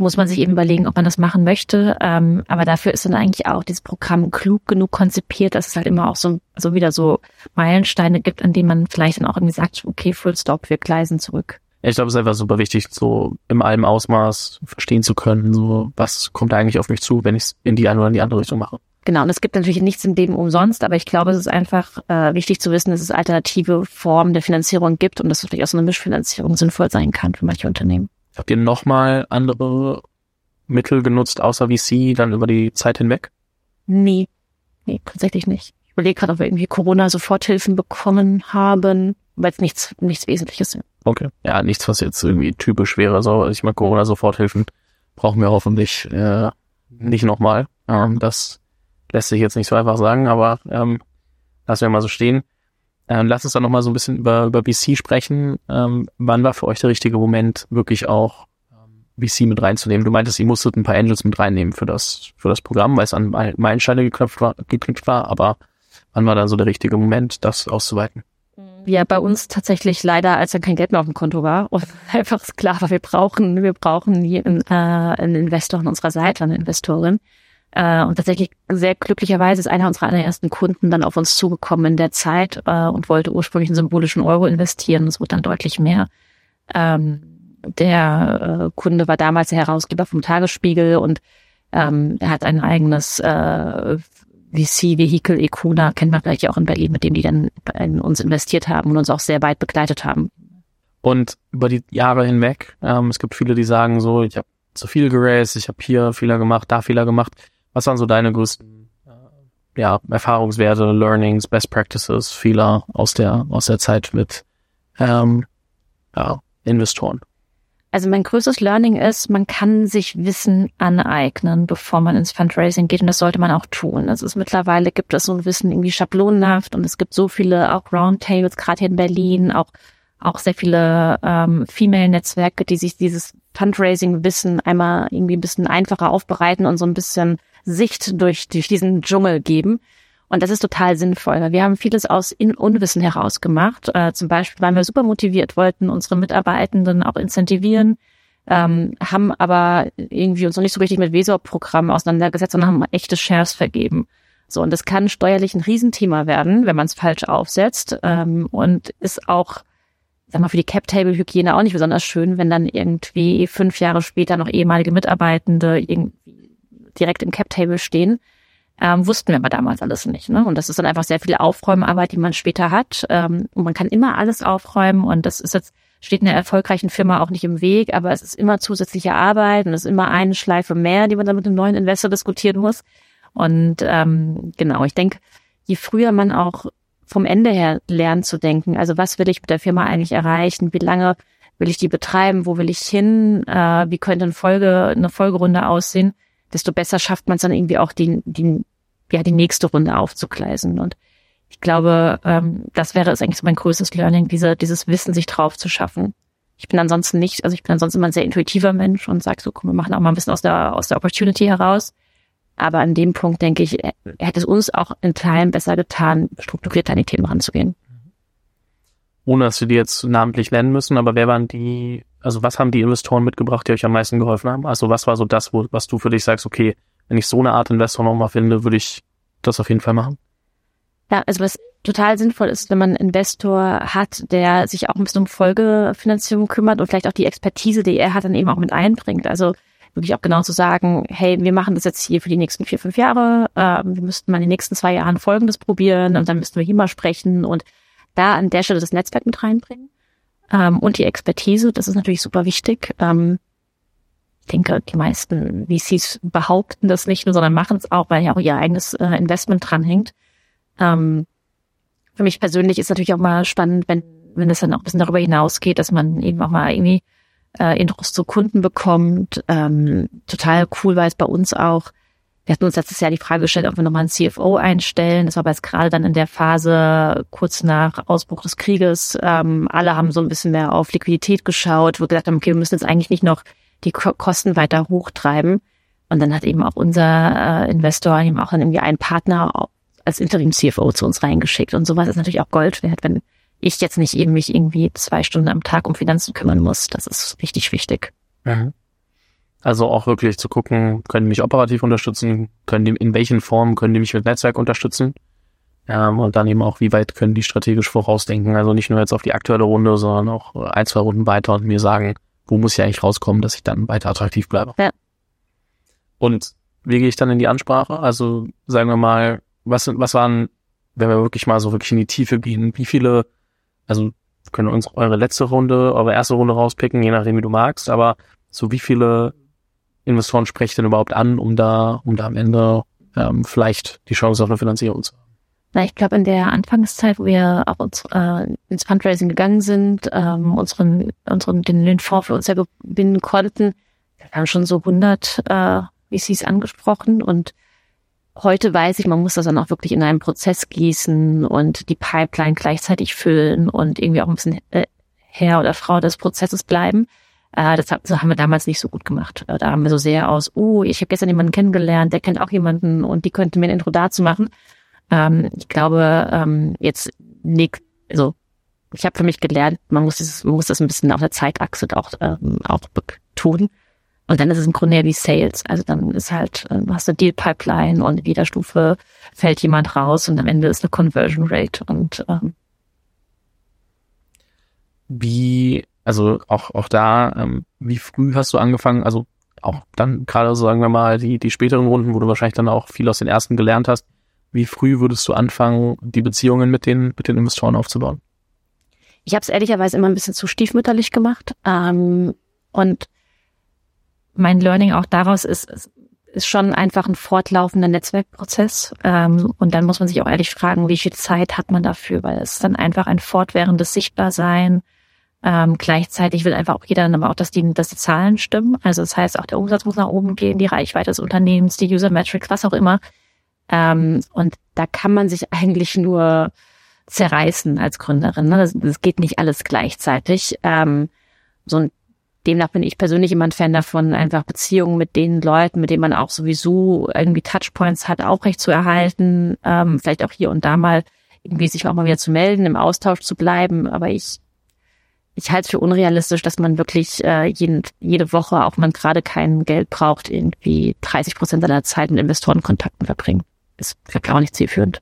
muss man sich eben überlegen, ob man das machen möchte. Ähm, aber dafür ist dann eigentlich auch dieses Programm klug genug konzipiert, dass es halt immer auch so, so wieder so Meilensteine gibt, an denen man vielleicht dann auch irgendwie sagt, okay, Full Stop, wir gleisen zurück. Ich glaube, es ist einfach super wichtig, so im allem Ausmaß verstehen zu können, so was kommt da eigentlich auf mich zu, wenn ich es in die eine oder in die andere Richtung mache. Genau, und es gibt natürlich nichts im Leben umsonst, aber ich glaube, es ist einfach äh, wichtig zu wissen, dass es alternative Formen der Finanzierung gibt und dass vielleicht auch so eine Mischfinanzierung sinnvoll sein kann für manche Unternehmen. Habt ihr nochmal andere Mittel genutzt, außer VC, dann über die Zeit hinweg? Nee, nee, tatsächlich nicht. Ich überlege gerade, ob wir irgendwie Corona-Soforthilfen bekommen haben, weil es nichts, nichts Wesentliches ist. Okay. Ja, nichts, was jetzt irgendwie typisch wäre. So, ich meine, Corona-Soforthilfen brauchen wir hoffentlich äh, nicht nochmal. Ähm, das lässt sich jetzt nicht so einfach sagen, aber ähm, lassen wir mal so stehen. Ähm, lass uns dann nochmal so ein bisschen über, über VC sprechen. Ähm, wann war für euch der richtige Moment, wirklich auch ähm, VC mit reinzunehmen? Du meintest, ihr musstet ein paar Angels mit reinnehmen für das, für das Programm, weil es an Meilensteine geknüpft war, geknüpft war, aber wann war dann so der richtige Moment, das auszuweiten? Ja, bei uns tatsächlich leider, als dann kein Geld mehr auf dem Konto war und *laughs* einfach klar war, wir brauchen, wir brauchen einen, äh, einen Investor an unserer Seite, eine Investorin. Äh, und tatsächlich sehr glücklicherweise ist einer unserer allerersten Kunden dann auf uns zugekommen in der Zeit äh, und wollte ursprünglich einen symbolischen Euro investieren. Es wurde dann deutlich mehr. Ähm, der äh, Kunde war damals der Herausgeber vom Tagesspiegel und ähm, er hat ein eigenes äh, VC-Vehikel, Ecuna, kennt man vielleicht auch in Berlin, mit dem die dann in uns investiert haben und uns auch sehr weit begleitet haben. Und über die Jahre hinweg, ähm, es gibt viele, die sagen so, ich habe zu viel geraced, ich habe hier Fehler gemacht, da Fehler gemacht. Was waren so deine größten ja, Erfahrungswerte, Learnings, Best Practices, Fehler aus der aus der Zeit mit ähm, ja, Investoren? Also mein größtes Learning ist, man kann sich Wissen aneignen, bevor man ins Fundraising geht und das sollte man auch tun. Es ist mittlerweile gibt es so ein Wissen irgendwie schablonenhaft und es gibt so viele auch Roundtables, gerade hier in Berlin, auch auch sehr viele ähm, Female-Netzwerke, die sich dieses Fundraising-Wissen einmal irgendwie ein bisschen einfacher aufbereiten und so ein bisschen Sicht durch, durch diesen Dschungel geben. Und das ist total sinnvoll, weil wir haben vieles aus In Unwissen heraus gemacht. Äh, zum Beispiel waren wir super motiviert, wollten unsere Mitarbeitenden auch incentivieren, ähm, haben aber irgendwie uns noch nicht so richtig mit Vesor-Programmen auseinandergesetzt und haben echte Shares vergeben. So, und das kann steuerlich ein Riesenthema werden, wenn man es falsch aufsetzt ähm, und ist auch sag mal, für die Cap-Table-Hygiene auch nicht besonders schön, wenn dann irgendwie fünf Jahre später noch ehemalige Mitarbeitende irgendwie direkt im Cap-Table stehen. Ähm, wussten wir aber damals alles nicht. Ne? Und das ist dann einfach sehr viel Aufräumarbeit, die man später hat. Ähm, und man kann immer alles aufräumen und das ist jetzt, steht einer erfolgreichen Firma auch nicht im Weg, aber es ist immer zusätzliche Arbeit und es ist immer eine Schleife mehr, die man dann mit einem neuen Investor diskutieren muss. Und ähm, genau, ich denke, je früher man auch vom Ende her lernen zu denken. Also was will ich mit der Firma eigentlich erreichen? Wie lange will ich die betreiben? Wo will ich hin? Äh, wie könnte eine Folge, eine Folgerunde aussehen? Desto besser schafft man es dann irgendwie auch die, die, ja, die nächste Runde aufzugleisen. Und ich glaube, ähm, das wäre es eigentlich so mein größtes Learning, diese, dieses Wissen sich drauf zu schaffen. Ich bin ansonsten nicht, also ich bin ansonsten immer ein sehr intuitiver Mensch und sage so, komm, wir machen auch mal ein bisschen aus der, aus der Opportunity heraus. Aber an dem Punkt denke ich, hätte es uns auch in Teilen besser getan, strukturiert an die Themen ranzugehen. Ohne dass wir die jetzt namentlich nennen müssen, aber wer waren die, also was haben die Investoren mitgebracht, die euch am meisten geholfen haben? Also was war so das, wo, was du für dich sagst, okay, wenn ich so eine Art Investor nochmal finde, würde ich das auf jeden Fall machen? Ja, also was total sinnvoll ist, wenn man einen Investor hat, der sich auch ein bisschen um Folgefinanzierung kümmert und vielleicht auch die Expertise, die er hat, dann eben auch mit einbringt. Also wirklich auch genau zu sagen, hey, wir machen das jetzt hier für die nächsten vier, fünf Jahre, äh, wir müssten mal in den nächsten zwei Jahren Folgendes probieren und dann müssten wir hier mal sprechen und da an der Stelle das Netzwerk mit reinbringen ähm, und die Expertise, das ist natürlich super wichtig. Ähm, ich denke, die meisten VCs behaupten das nicht nur, sondern machen es auch, weil ja auch ihr eigenes äh, Investment dranhängt. Ähm, für mich persönlich ist natürlich auch mal spannend, wenn wenn es dann auch ein bisschen darüber hinausgeht, dass man eben auch mal irgendwie äh, Intros zu Kunden bekommt. Ähm, total cool war es bei uns auch. Wir hatten uns letztes Jahr die Frage gestellt, ob wir nochmal einen CFO einstellen. Das war aber jetzt gerade dann in der Phase kurz nach Ausbruch des Krieges. Ähm, alle haben so ein bisschen mehr auf Liquidität geschaut, wo wir gesagt haben, okay, wir müssen jetzt eigentlich nicht noch die Kosten weiter hochtreiben. Und dann hat eben auch unser äh, Investor eben auch dann irgendwie einen Partner als Interim-CFO zu uns reingeschickt. Und sowas ist natürlich auch Gold wert, wenn ich jetzt nicht eben mich irgendwie zwei Stunden am Tag um Finanzen kümmern muss. Das ist richtig wichtig. Mhm. Also auch wirklich zu gucken, können die mich operativ unterstützen, können die, in welchen Formen können die mich mit Netzwerk unterstützen? Ähm, und dann eben auch, wie weit können die strategisch vorausdenken? Also nicht nur jetzt auf die aktuelle Runde, sondern auch ein, zwei Runden weiter und mir sagen, wo muss ich eigentlich rauskommen, dass ich dann weiter attraktiv bleibe. Ja. Und wie gehe ich dann in die Ansprache? Also sagen wir mal, was, was waren, wenn wir wirklich mal so wirklich in die Tiefe gehen, wie viele also können uns eure letzte Runde, eure erste Runde rauspicken, je nachdem wie du magst, aber so wie viele Investoren sprecht denn überhaupt an, um da, um da am Ende ähm, vielleicht die Chance auf eine Finanzierung zu haben? Na, ich glaube, in der Anfangszeit, wo wir auch uns, äh, ins Fundraising gegangen sind, ähm, unseren, unseren, den, den Fonds für uns ja gewinnen konnten, wir haben schon so 100 äh, VCs angesprochen und Heute weiß ich, man muss das dann auch wirklich in einen Prozess gießen und die Pipeline gleichzeitig füllen und irgendwie auch ein bisschen äh, Herr oder Frau des Prozesses bleiben. Äh, das haben wir damals nicht so gut gemacht. Äh, da haben wir so sehr aus, oh, ich habe gestern jemanden kennengelernt, der kennt auch jemanden und die könnte mir ein Intro dazu machen. Ähm, ich glaube, ähm, jetzt nicht, also ich habe für mich gelernt, man muss dieses, man muss das ein bisschen auf der Zeitachse auch, ähm, auch betonen. Und dann ist es im Grunde ja wie Sales. Also dann ist halt, äh, du hast eine Deal Pipeline und in jeder Stufe fällt jemand raus und am Ende ist eine Conversion Rate und ähm, wie, also auch auch da, ähm, wie früh hast du angefangen? Also auch dann gerade sagen wir mal die die späteren Runden, wo du wahrscheinlich dann auch viel aus den ersten gelernt hast. Wie früh würdest du anfangen, die Beziehungen mit den mit den Investoren aufzubauen? Ich habe es ehrlicherweise immer ein bisschen zu stiefmütterlich gemacht ähm, und mein Learning auch daraus ist, ist schon einfach ein fortlaufender Netzwerkprozess. Ähm, und dann muss man sich auch ehrlich fragen, wie viel Zeit hat man dafür, weil es dann einfach ein fortwährendes Sichtbarsein. Ähm, gleichzeitig will einfach auch jeder dann aber auch, dass die, dass die Zahlen stimmen. Also das heißt, auch der Umsatz muss nach oben gehen, die Reichweite des Unternehmens, die User Metrics, was auch immer. Ähm, und da kann man sich *laughs* eigentlich nur zerreißen als Gründerin. Ne? Das, das geht nicht alles gleichzeitig. Ähm, so ein demnach bin ich persönlich immer ein Fan davon, einfach Beziehungen mit den Leuten, mit denen man auch sowieso irgendwie Touchpoints hat, aufrecht zu erhalten, ähm, vielleicht auch hier und da mal irgendwie sich auch mal wieder zu melden, im Austausch zu bleiben. Aber ich, ich halte es für unrealistisch, dass man wirklich äh, jeden, jede Woche, auch wenn man gerade kein Geld braucht, irgendwie 30 Prozent seiner Zeit mit Investorenkontakten verbringen. Ist glaube auch nicht zielführend.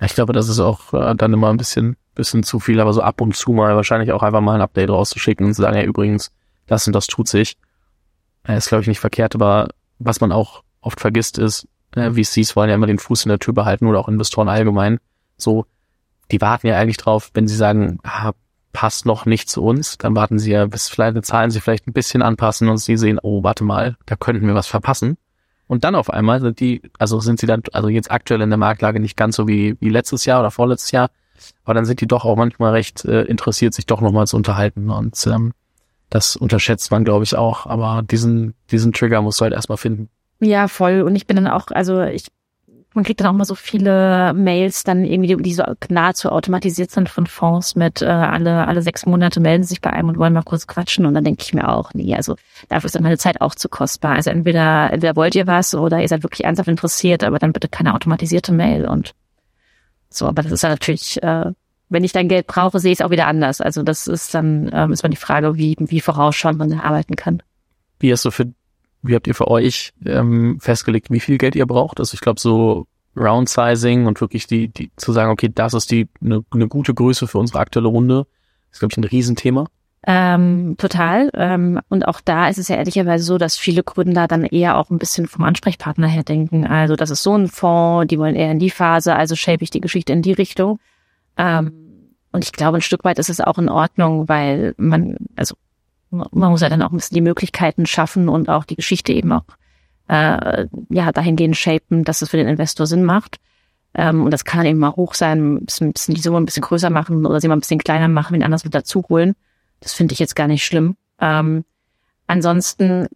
Ich glaube, das ist auch äh, dann immer ein bisschen, bisschen zu viel, aber so ab und zu mal wahrscheinlich auch einfach mal ein Update rauszuschicken und zu sagen, ja, übrigens, das und das tut sich. Äh, ist, glaube ich, nicht verkehrt, aber was man auch oft vergisst ist, äh, VCs wollen ja immer den Fuß in der Tür behalten oder auch Investoren allgemein. So, die warten ja eigentlich drauf, wenn sie sagen, ah, passt noch nicht zu uns, dann warten sie ja, bis vielleicht eine Zahlen sie vielleicht ein bisschen anpassen und sie sehen, oh, warte mal, da könnten wir was verpassen. Und dann auf einmal sind die, also sind sie dann, also jetzt aktuell in der Marktlage nicht ganz so wie, wie letztes Jahr oder vorletztes Jahr, aber dann sind die doch auch manchmal recht äh, interessiert, sich doch nochmal zu unterhalten. Und ähm, das unterschätzt man, glaube ich, auch. Aber diesen, diesen Trigger musst du halt erstmal finden. Ja, voll. Und ich bin dann auch, also ich man kriegt dann auch mal so viele Mails dann irgendwie, die so nahezu automatisiert sind von Fonds mit äh, alle, alle sechs Monate melden sich bei einem und wollen mal kurz quatschen und dann denke ich mir auch, nee, also dafür ist dann meine Zeit auch zu kostbar. Also entweder, entweder wollt ihr was oder ihr seid wirklich ernsthaft interessiert, aber dann bitte keine automatisierte Mail und so, aber das ist dann natürlich, äh, wenn ich dein Geld brauche, sehe ich es auch wieder anders. Also das ist dann, ähm, ist man die Frage, wie, wie vorausschauend man arbeiten kann. Wie hast du für wie habt ihr für euch ähm, festgelegt, wie viel Geld ihr braucht? Also ich glaube so Round-Sizing und wirklich die, die zu sagen, okay, das ist die eine ne gute Größe für unsere aktuelle Runde, ist, glaube ich, ein Riesenthema. Ähm, total. Ähm, und auch da ist es ja ehrlicherweise so, dass viele Gründer dann eher auch ein bisschen vom Ansprechpartner her denken. Also das ist so ein Fonds, die wollen eher in die Phase, also shape ich die Geschichte in die Richtung. Ähm, und ich glaube, ein Stück weit ist es auch in Ordnung, weil man, also man muss ja dann auch ein bisschen die Möglichkeiten schaffen und auch die Geschichte eben auch äh, ja dahingehend shapen, dass es für den Investor Sinn macht. Ähm, und das kann eben mal hoch sein, ein bisschen, bisschen die Summe ein bisschen größer machen oder sie mal ein bisschen kleiner machen, wenn anders mit dazu holen. Das finde ich jetzt gar nicht schlimm. Ähm, ansonsten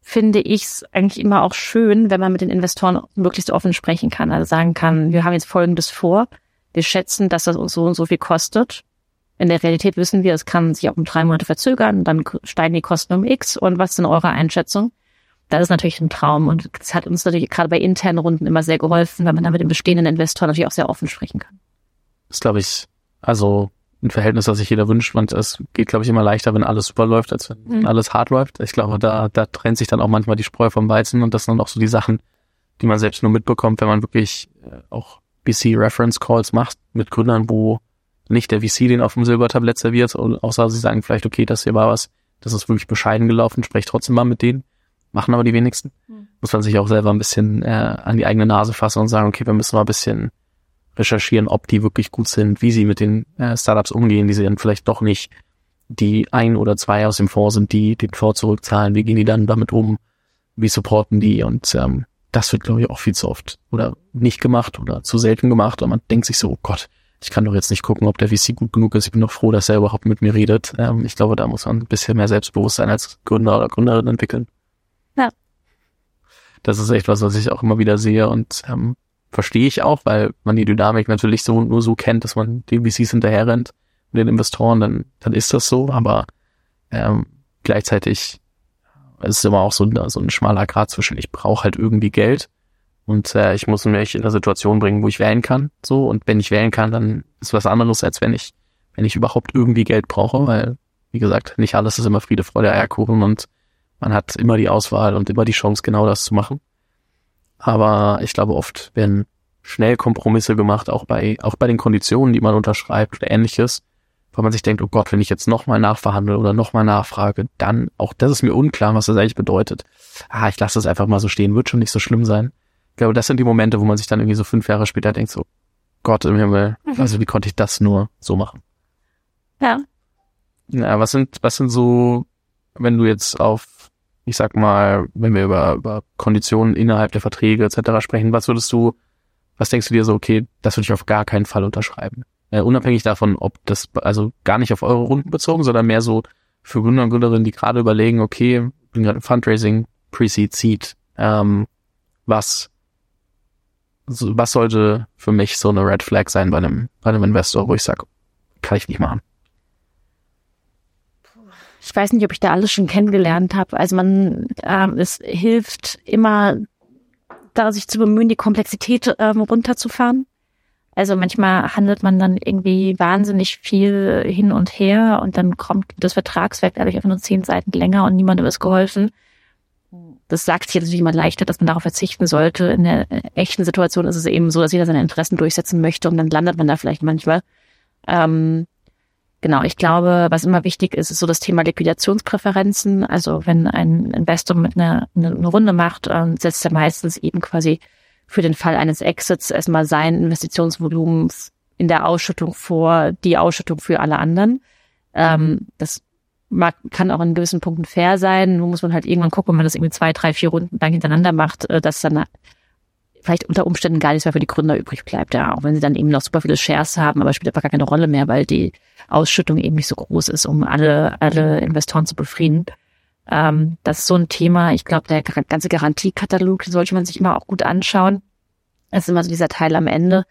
finde ich es eigentlich immer auch schön, wenn man mit den Investoren möglichst offen sprechen kann. Also sagen kann, wir haben jetzt Folgendes vor. Wir schätzen, dass das uns so und so viel kostet. In der Realität wissen wir, es kann sich auch um drei Monate verzögern, dann steigen die Kosten um X. Und was ist denn eure Einschätzung? Das ist natürlich ein Traum und es hat uns natürlich gerade bei internen Runden immer sehr geholfen, weil man da mit den bestehenden Investoren natürlich auch sehr offen sprechen kann. Das glaube ich, also ein Verhältnis, das sich jeder wünscht. Und es geht, glaube ich, immer leichter, wenn alles super läuft, als wenn mhm. alles hart läuft. Ich glaube, da, da trennt sich dann auch manchmal die Spreu vom Weizen und das sind dann auch so die Sachen, die man selbst nur mitbekommt, wenn man wirklich äh, auch BC-Reference-Calls macht mit Gründern, wo nicht der VC den auf dem Silbertablett serviert, außer sie sagen vielleicht, okay, das hier war was, das ist wirklich bescheiden gelaufen, sprecht trotzdem mal mit denen. Machen aber die wenigsten. Mhm. Muss man sich auch selber ein bisschen äh, an die eigene Nase fassen und sagen, okay, wir müssen mal ein bisschen recherchieren, ob die wirklich gut sind, wie sie mit den äh, Startups umgehen, die sie dann vielleicht doch nicht die ein oder zwei aus dem Fonds sind, die den Fonds zurückzahlen, wie gehen die dann damit um, wie supporten die und ähm, das wird, glaube ich, auch viel zu oft oder nicht gemacht oder zu selten gemacht und man denkt sich so, oh Gott, ich kann doch jetzt nicht gucken, ob der VC gut genug ist. Ich bin doch froh, dass er überhaupt mit mir redet. Ähm, ich glaube, da muss man ein bisschen mehr Selbstbewusstsein als Gründer oder Gründerin entwickeln. Ja. Das ist echt was, was ich auch immer wieder sehe und ähm, verstehe ich auch, weil man die Dynamik natürlich so nur so kennt, dass man den VCs hinterher rennt mit den Investoren, dann, dann ist das so, aber ähm, gleichzeitig ist es immer auch so, so ein schmaler Grad zwischen, ich brauche halt irgendwie Geld und äh, ich muss mich in eine Situation bringen, wo ich wählen kann. So, und wenn ich wählen kann, dann ist was anderes, als wenn ich, wenn ich überhaupt irgendwie Geld brauche, weil, wie gesagt, nicht alles ist immer Friede, Freude, Eierkuchen und man hat immer die Auswahl und immer die Chance, genau das zu machen. Aber ich glaube, oft werden schnell Kompromisse gemacht, auch bei, auch bei den Konditionen, die man unterschreibt oder ähnliches, weil man sich denkt, oh Gott, wenn ich jetzt nochmal nachverhandle oder nochmal nachfrage, dann, auch das ist mir unklar, was das eigentlich bedeutet. Ah, ich lasse das einfach mal so stehen, wird schon nicht so schlimm sein glaube, das sind die Momente, wo man sich dann irgendwie so fünf Jahre später denkt, so, Gott im Himmel, mhm. also wie konnte ich das nur so machen? Ja. Ja, was sind, was sind so, wenn du jetzt auf, ich sag mal, wenn wir über, über Konditionen innerhalb der Verträge etc. sprechen, was würdest du, was denkst du dir so, okay, das würde ich auf gar keinen Fall unterschreiben? Äh, unabhängig davon, ob das, also gar nicht auf eure Runden bezogen, sondern mehr so für Gründer und Gründerinnen, die gerade überlegen, okay, bin gerade im Fundraising, Pre-Seed, Seed, ähm, was was sollte für mich so eine Red Flag sein bei einem, bei einem Investor, wo ich sage, kann ich nicht machen? Ich weiß nicht, ob ich da alles schon kennengelernt habe. Also man, ähm, es hilft immer, da sich zu bemühen, die Komplexität ähm, runterzufahren. Also manchmal handelt man dann irgendwie wahnsinnig viel hin und her und dann kommt das Vertragswerk dadurch einfach nur zehn Seiten länger und niemandem ist geholfen. Das sagt sich jetzt natürlich immer leichter, dass man darauf verzichten sollte. In der echten Situation ist es eben so, dass jeder seine Interessen durchsetzen möchte und dann landet man da vielleicht manchmal. Ähm, genau, ich glaube, was immer wichtig ist, ist so das Thema Liquidationspräferenzen. Also wenn ein Investor mit einer eine, eine Runde macht, äh, setzt er meistens eben quasi für den Fall eines Exits erstmal sein Investitionsvolumen in der Ausschüttung vor die Ausschüttung für alle anderen. Ähm, das mag, kann auch in gewissen Punkten fair sein. Nur muss man halt irgendwann gucken, wenn man das irgendwie zwei, drei, vier Runden lang hintereinander macht, äh, dass dann vielleicht unter Umständen gar nichts mehr für die Gründer übrig bleibt. Ja, auch wenn sie dann eben noch super viele Shares haben, aber spielt einfach gar keine Rolle mehr, weil die Ausschüttung eben nicht so groß ist, um alle, alle Investoren zu befrieden. Ähm, das ist so ein Thema. Ich glaube, der ganze Garantiekatalog sollte man sich immer auch gut anschauen. Es ist immer so dieser Teil am Ende,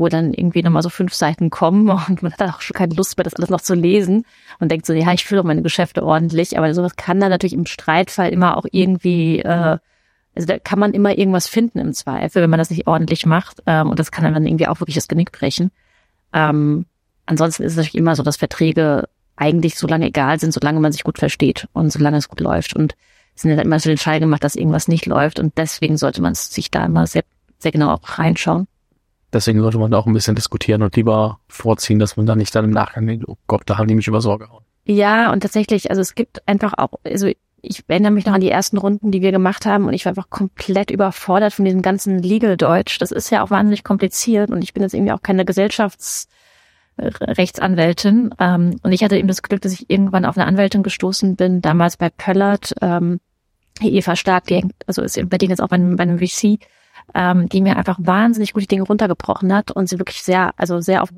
wo dann irgendwie nochmal so fünf Seiten kommen *laughs* und man hat auch schon keine Lust mehr, das alles noch zu lesen und denkt so, ja, ich fühle doch meine Geschäfte ordentlich. Aber sowas kann dann natürlich im Streitfall immer auch irgendwie, äh, also da kann man immer irgendwas finden im Zweifel, wenn man das nicht ordentlich macht. Ähm, und das kann dann irgendwie auch wirklich das Genick brechen. Ähm, ansonsten ist es natürlich immer so, dass Verträge eigentlich so lange egal sind, solange man sich gut versteht und solange es gut läuft. Und es sind ja immer so den Fall gemacht, dass irgendwas nicht läuft. Und deswegen sollte man sich da immer sehr, sehr genau auch reinschauen. Deswegen sollte man da auch ein bisschen diskutieren und lieber vorziehen, dass man da nicht dann im Nachgang denkt, oh Gott, da haben die mich über Sorge gehauen. Ja, und tatsächlich, also es gibt einfach auch, also ich erinnere mich noch an die ersten Runden, die wir gemacht haben und ich war einfach komplett überfordert von diesem ganzen Legal-Deutsch. Das ist ja auch wahnsinnig kompliziert und ich bin jetzt irgendwie auch keine Gesellschafts- Rechtsanwältin. Ähm, und ich hatte eben das Glück, dass ich irgendwann auf eine Anwältin gestoßen bin, damals bei Pöllert, ähm, Eva Stark, die also ist bei denen jetzt auch bei bei einem VC, ähm, die mir einfach wahnsinnig gute Dinge runtergebrochen hat und sie wirklich sehr, also sehr auf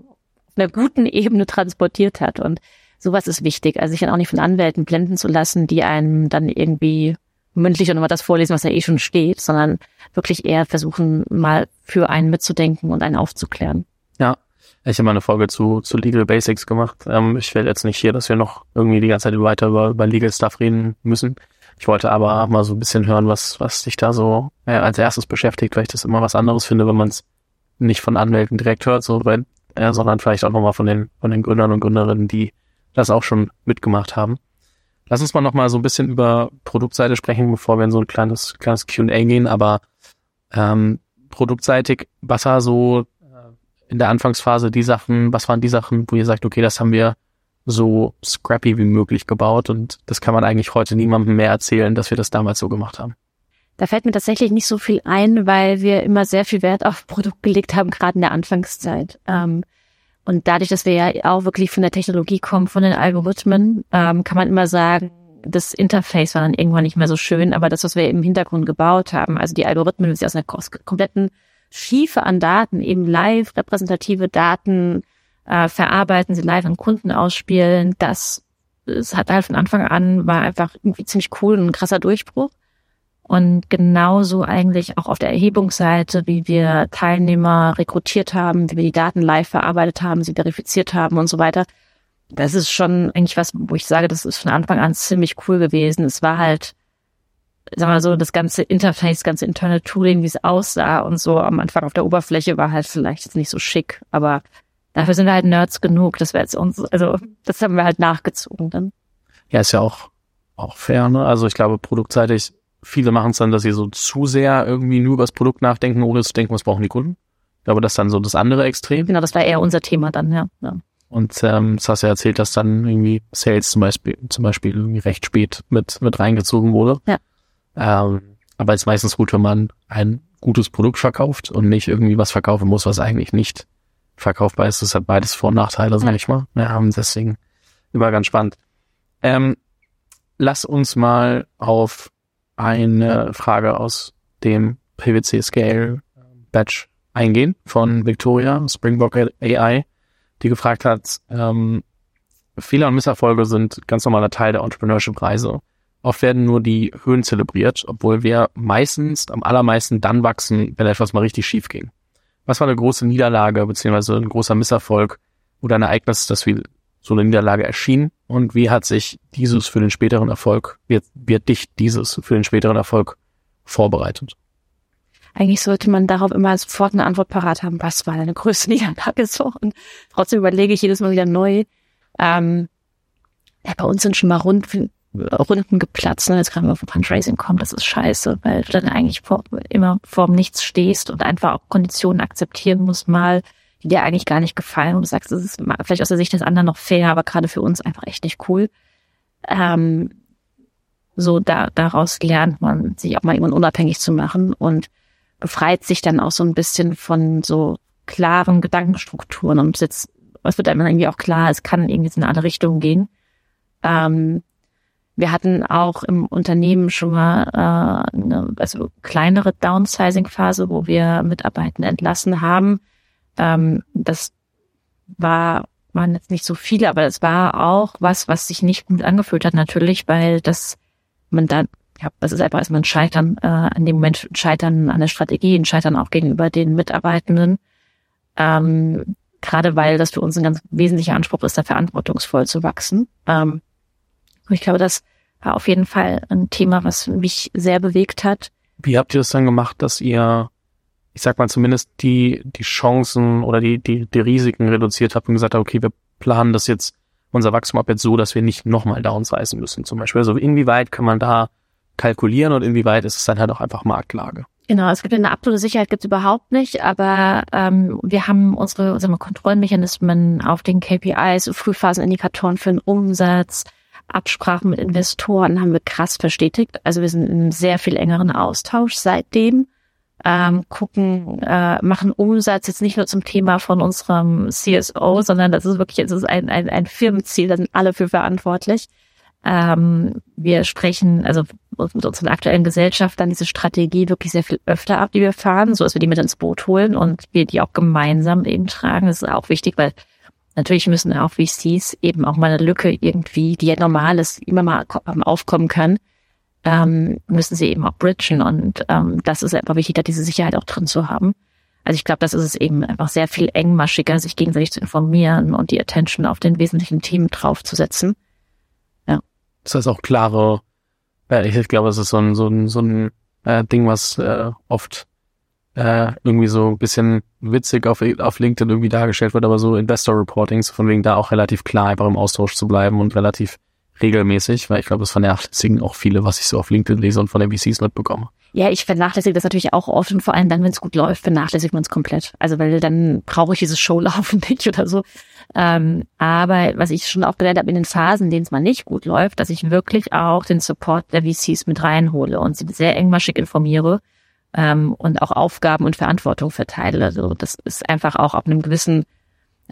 einer guten Ebene transportiert hat. Und sowas ist wichtig. Also sich dann auch nicht von Anwälten blenden zu lassen, die einem dann irgendwie mündlich und immer das vorlesen, was ja eh schon steht, sondern wirklich eher versuchen, mal für einen mitzudenken und einen aufzuklären. Ja, ich habe mal eine Folge zu, zu Legal Basics gemacht. Ähm, ich will jetzt nicht hier, dass wir noch irgendwie die ganze Zeit weiter über, über Legal Stuff reden müssen. Ich wollte aber mal so ein bisschen hören, was, was dich da so äh, als erstes beschäftigt, weil ich das immer was anderes finde, wenn man es nicht von Anwälten direkt hört, so, weil, äh, sondern vielleicht auch nochmal von den, von den Gründern und Gründerinnen, die das auch schon mitgemacht haben. Lass uns mal nochmal so ein bisschen über Produktseite sprechen, bevor wir in so ein kleines, kleines Q&A gehen, aber ähm, produktseitig, was war so in der Anfangsphase die Sachen, was waren die Sachen, wo ihr sagt, okay, das haben wir so scrappy wie möglich gebaut und das kann man eigentlich heute niemandem mehr erzählen, dass wir das damals so gemacht haben. Da fällt mir tatsächlich nicht so viel ein, weil wir immer sehr viel Wert auf Produkt gelegt haben, gerade in der Anfangszeit. Ähm, und dadurch, dass wir ja auch wirklich von der Technologie kommen, von den Algorithmen, ähm, kann man immer sagen, das Interface war dann irgendwann nicht mehr so schön, aber das, was wir im Hintergrund gebaut haben, also die Algorithmen, die aus einer kompletten Schiefe an Daten, eben live repräsentative Daten äh, verarbeiten, sie live an Kunden ausspielen. Das, das hat halt von Anfang an, war einfach irgendwie ziemlich cool und ein krasser Durchbruch. Und genauso eigentlich auch auf der Erhebungsseite, wie wir Teilnehmer rekrutiert haben, wie wir die Daten live verarbeitet haben, sie verifiziert haben und so weiter. Das ist schon eigentlich was, wo ich sage, das ist von Anfang an ziemlich cool gewesen. Es war halt sag mal so, das ganze Interface, das ganze Internal Tooling, wie es aussah und so am Anfang auf der Oberfläche war halt vielleicht jetzt nicht so schick, aber dafür sind wir halt Nerds genug, das wäre jetzt uns, also das haben wir halt nachgezogen dann. Ja, ist ja auch, auch fair, ne? Also ich glaube, produktseitig, viele machen es dann, dass sie so zu sehr irgendwie nur über das Produkt nachdenken, ohne zu denken, was brauchen die Kunden. Ich glaube, das ist dann so das andere Extrem. Genau, das war eher unser Thema dann, ja. ja. Und ähm, das hast du ja erzählt, dass dann irgendwie Sales zum Beispiel, zum Beispiel irgendwie recht spät mit, mit reingezogen wurde. Ja. Ähm, aber es ist meistens gut, wenn man ein gutes Produkt verkauft und nicht irgendwie was verkaufen muss, was eigentlich nicht verkaufbar ist. Das hat beides Vor- und Nachteile, sag ich mal. Ja, deswegen immer ganz spannend. Ähm, lass uns mal auf eine Frage aus dem PwC Scale Batch eingehen von Victoria Springbok AI, die gefragt hat, ähm, Fehler und Misserfolge sind ganz normaler Teil der Entrepreneurship-Reise. Oft werden nur die Höhen zelebriert, obwohl wir meistens, am allermeisten dann wachsen, wenn etwas mal richtig schief ging. Was war eine große Niederlage beziehungsweise ein großer Misserfolg oder ein Ereignis, das wie so eine Niederlage erschien und wie hat sich dieses für den späteren Erfolg, wird, wird dich dieses für den späteren Erfolg vorbereitet? eigentlich sollte man darauf immer sofort eine Antwort parat haben, was war deine größte *laughs* Niederlage so? Und trotzdem überlege ich jedes Mal wieder neu. Ähm, ja, bei uns sind schon mal rund, Runden geplatzt, ne? jetzt gerade mal vom Fundraising kommt, das ist scheiße, weil du dann eigentlich vor, immer vorm Nichts stehst und einfach auch Konditionen akzeptieren musst, mal, die dir eigentlich gar nicht gefallen und du sagst, das ist vielleicht aus der Sicht des anderen noch fair, aber gerade für uns einfach echt nicht cool. Ähm, so da, daraus lernt man, sich auch mal irgendwann unabhängig zu machen und befreit sich dann auch so ein bisschen von so klaren Gedankenstrukturen und jetzt, es wird einem irgendwie auch klar, es kann irgendwie in alle Richtungen gehen. Ähm, wir hatten auch im Unternehmen schon mal äh, eine also kleinere Downsizing-Phase, wo wir Mitarbeiter entlassen haben. Ähm, das war waren jetzt nicht so viele, aber es war auch was, was sich nicht gut angefühlt hat, natürlich, weil das man dann, ja, das ist einfach erstmal ein Scheitern, äh, an dem Moment Scheitern an der Strategie, ein Scheitern auch gegenüber den Mitarbeitenden. Ähm, gerade weil das für uns ein ganz wesentlicher Anspruch ist, da verantwortungsvoll zu wachsen. Ähm, und ich glaube, das war auf jeden Fall ein Thema, was mich sehr bewegt hat. Wie habt ihr das dann gemacht, dass ihr, ich sag mal zumindest die, die Chancen oder die, die, die Risiken reduziert habt und gesagt habt, okay, wir planen das jetzt, unser Wachstum ab jetzt so, dass wir nicht nochmal downsizing müssen zum Beispiel. Also inwieweit kann man da kalkulieren und inwieweit ist es dann halt auch einfach Marktlage? Genau, es gibt eine absolute Sicherheit gibt es überhaupt nicht, aber ähm, wir haben unsere sagen wir, Kontrollmechanismen auf den KPIs, Frühphasenindikatoren für den Umsatz, Absprachen mit Investoren haben wir krass verstetigt. Also wir sind in sehr viel engeren Austausch seitdem. Ähm, gucken, äh, machen Umsatz jetzt nicht nur zum Thema von unserem CSO, sondern das ist wirklich, es ist ein, ein, ein Firmenziel, da sind alle für verantwortlich. Ähm, wir sprechen also mit unseren aktuellen Gesellschaftern diese Strategie wirklich sehr viel öfter ab, die wir fahren, so dass wir die mit ins Boot holen und wir die auch gemeinsam eben tragen. Das ist auch wichtig, weil Natürlich müssen auch VCs eben auch mal eine Lücke irgendwie, die ja normal ist, immer mal aufkommen kann, ähm, müssen sie eben auch bridgen. Und ähm, das ist einfach wichtig, da diese Sicherheit auch drin zu haben. Also ich glaube, das ist es eben einfach sehr viel engmaschiger, sich gegenseitig zu informieren und die Attention auf den wesentlichen Themen draufzusetzen. Ja. Das heißt auch klare, ich glaube, es ist so ein, so ein, so ein äh, Ding, was äh, oft äh, irgendwie so ein bisschen witzig auf, auf LinkedIn irgendwie dargestellt wird, aber so Investor Reportings, von wegen da auch relativ klar einfach im Austausch zu bleiben und relativ regelmäßig, weil ich glaube, das vernachlässigen auch viele, was ich so auf LinkedIn lese und von den VCs mitbekomme. Ja, ich vernachlässige das natürlich auch oft und vor allem dann, wenn es gut läuft, vernachlässigt man es komplett. Also weil dann brauche ich dieses Showlaufen *laughs* nicht oder so. Ähm, aber was ich schon auch gelernt habe in den Phasen, in denen es mal nicht gut läuft, dass ich wirklich auch den Support der VCs mit reinhole und sie sehr engmaschig informiere ähm, und auch Aufgaben und Verantwortung verteile. Also das ist einfach auch auf einem gewissen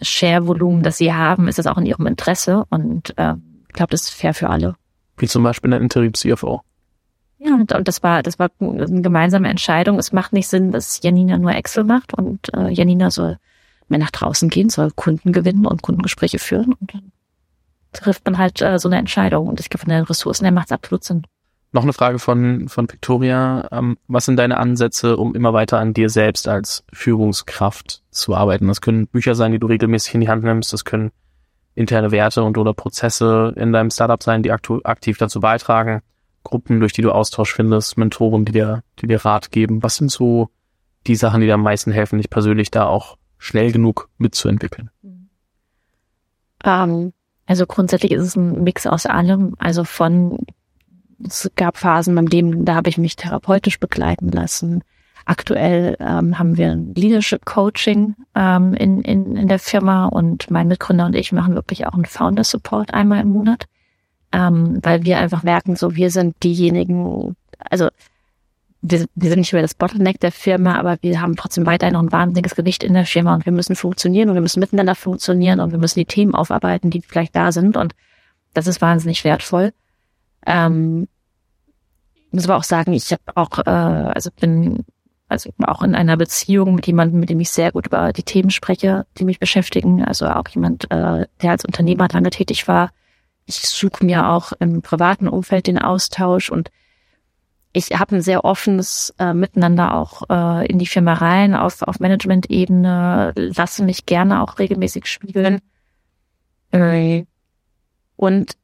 Share-Volumen, das sie haben, ist das auch in ihrem Interesse und äh, ich glaube, das ist fair für alle. Wie zum Beispiel ein Interim-CFO. Ja, und, und das war das war eine gemeinsame Entscheidung. Es macht nicht Sinn, dass Janina nur Excel macht und äh, Janina soll mehr nach draußen gehen, soll Kunden gewinnen und Kundengespräche führen und dann trifft man halt äh, so eine Entscheidung. Und ich glaube, von den Ressourcen her macht es absolut Sinn. Noch eine Frage von, von Victoria. Ähm, was sind deine Ansätze, um immer weiter an dir selbst als Führungskraft zu arbeiten? Das können Bücher sein, die du regelmäßig in die Hand nimmst. Das können interne Werte und oder Prozesse in deinem Startup sein, die aktiv dazu beitragen. Gruppen, durch die du Austausch findest, Mentoren, die dir, die dir Rat geben. Was sind so die Sachen, die dir am meisten helfen, dich persönlich da auch schnell genug mitzuentwickeln? Ähm, also grundsätzlich ist es ein Mix aus allem. Also von es gab Phasen beim Leben, da habe ich mich therapeutisch begleiten lassen. Aktuell ähm, haben wir ein Leadership Coaching ähm, in, in, in der Firma und mein Mitgründer und ich machen wirklich auch einen Founder Support einmal im Monat, ähm, weil wir einfach merken, so wir sind diejenigen, also wir, wir sind nicht mehr das Bottleneck der Firma, aber wir haben trotzdem weiterhin noch ein wahnsinniges Gewicht in der Firma und wir müssen funktionieren und wir müssen miteinander funktionieren und wir müssen die Themen aufarbeiten, die vielleicht da sind und das ist wahnsinnig wertvoll. Ähm, muss aber auch sagen, ich habe auch, äh, also bin also auch in einer Beziehung mit jemandem, mit dem ich sehr gut über die Themen spreche, die mich beschäftigen. Also auch jemand, äh, der als Unternehmer lange tätig war. Ich suche mir auch im privaten Umfeld den Austausch und ich habe ein sehr offenes äh, Miteinander auch äh, in die Firma rein, auf, auf Management-Ebene, lasse mich gerne auch regelmäßig spiegeln. Äh, und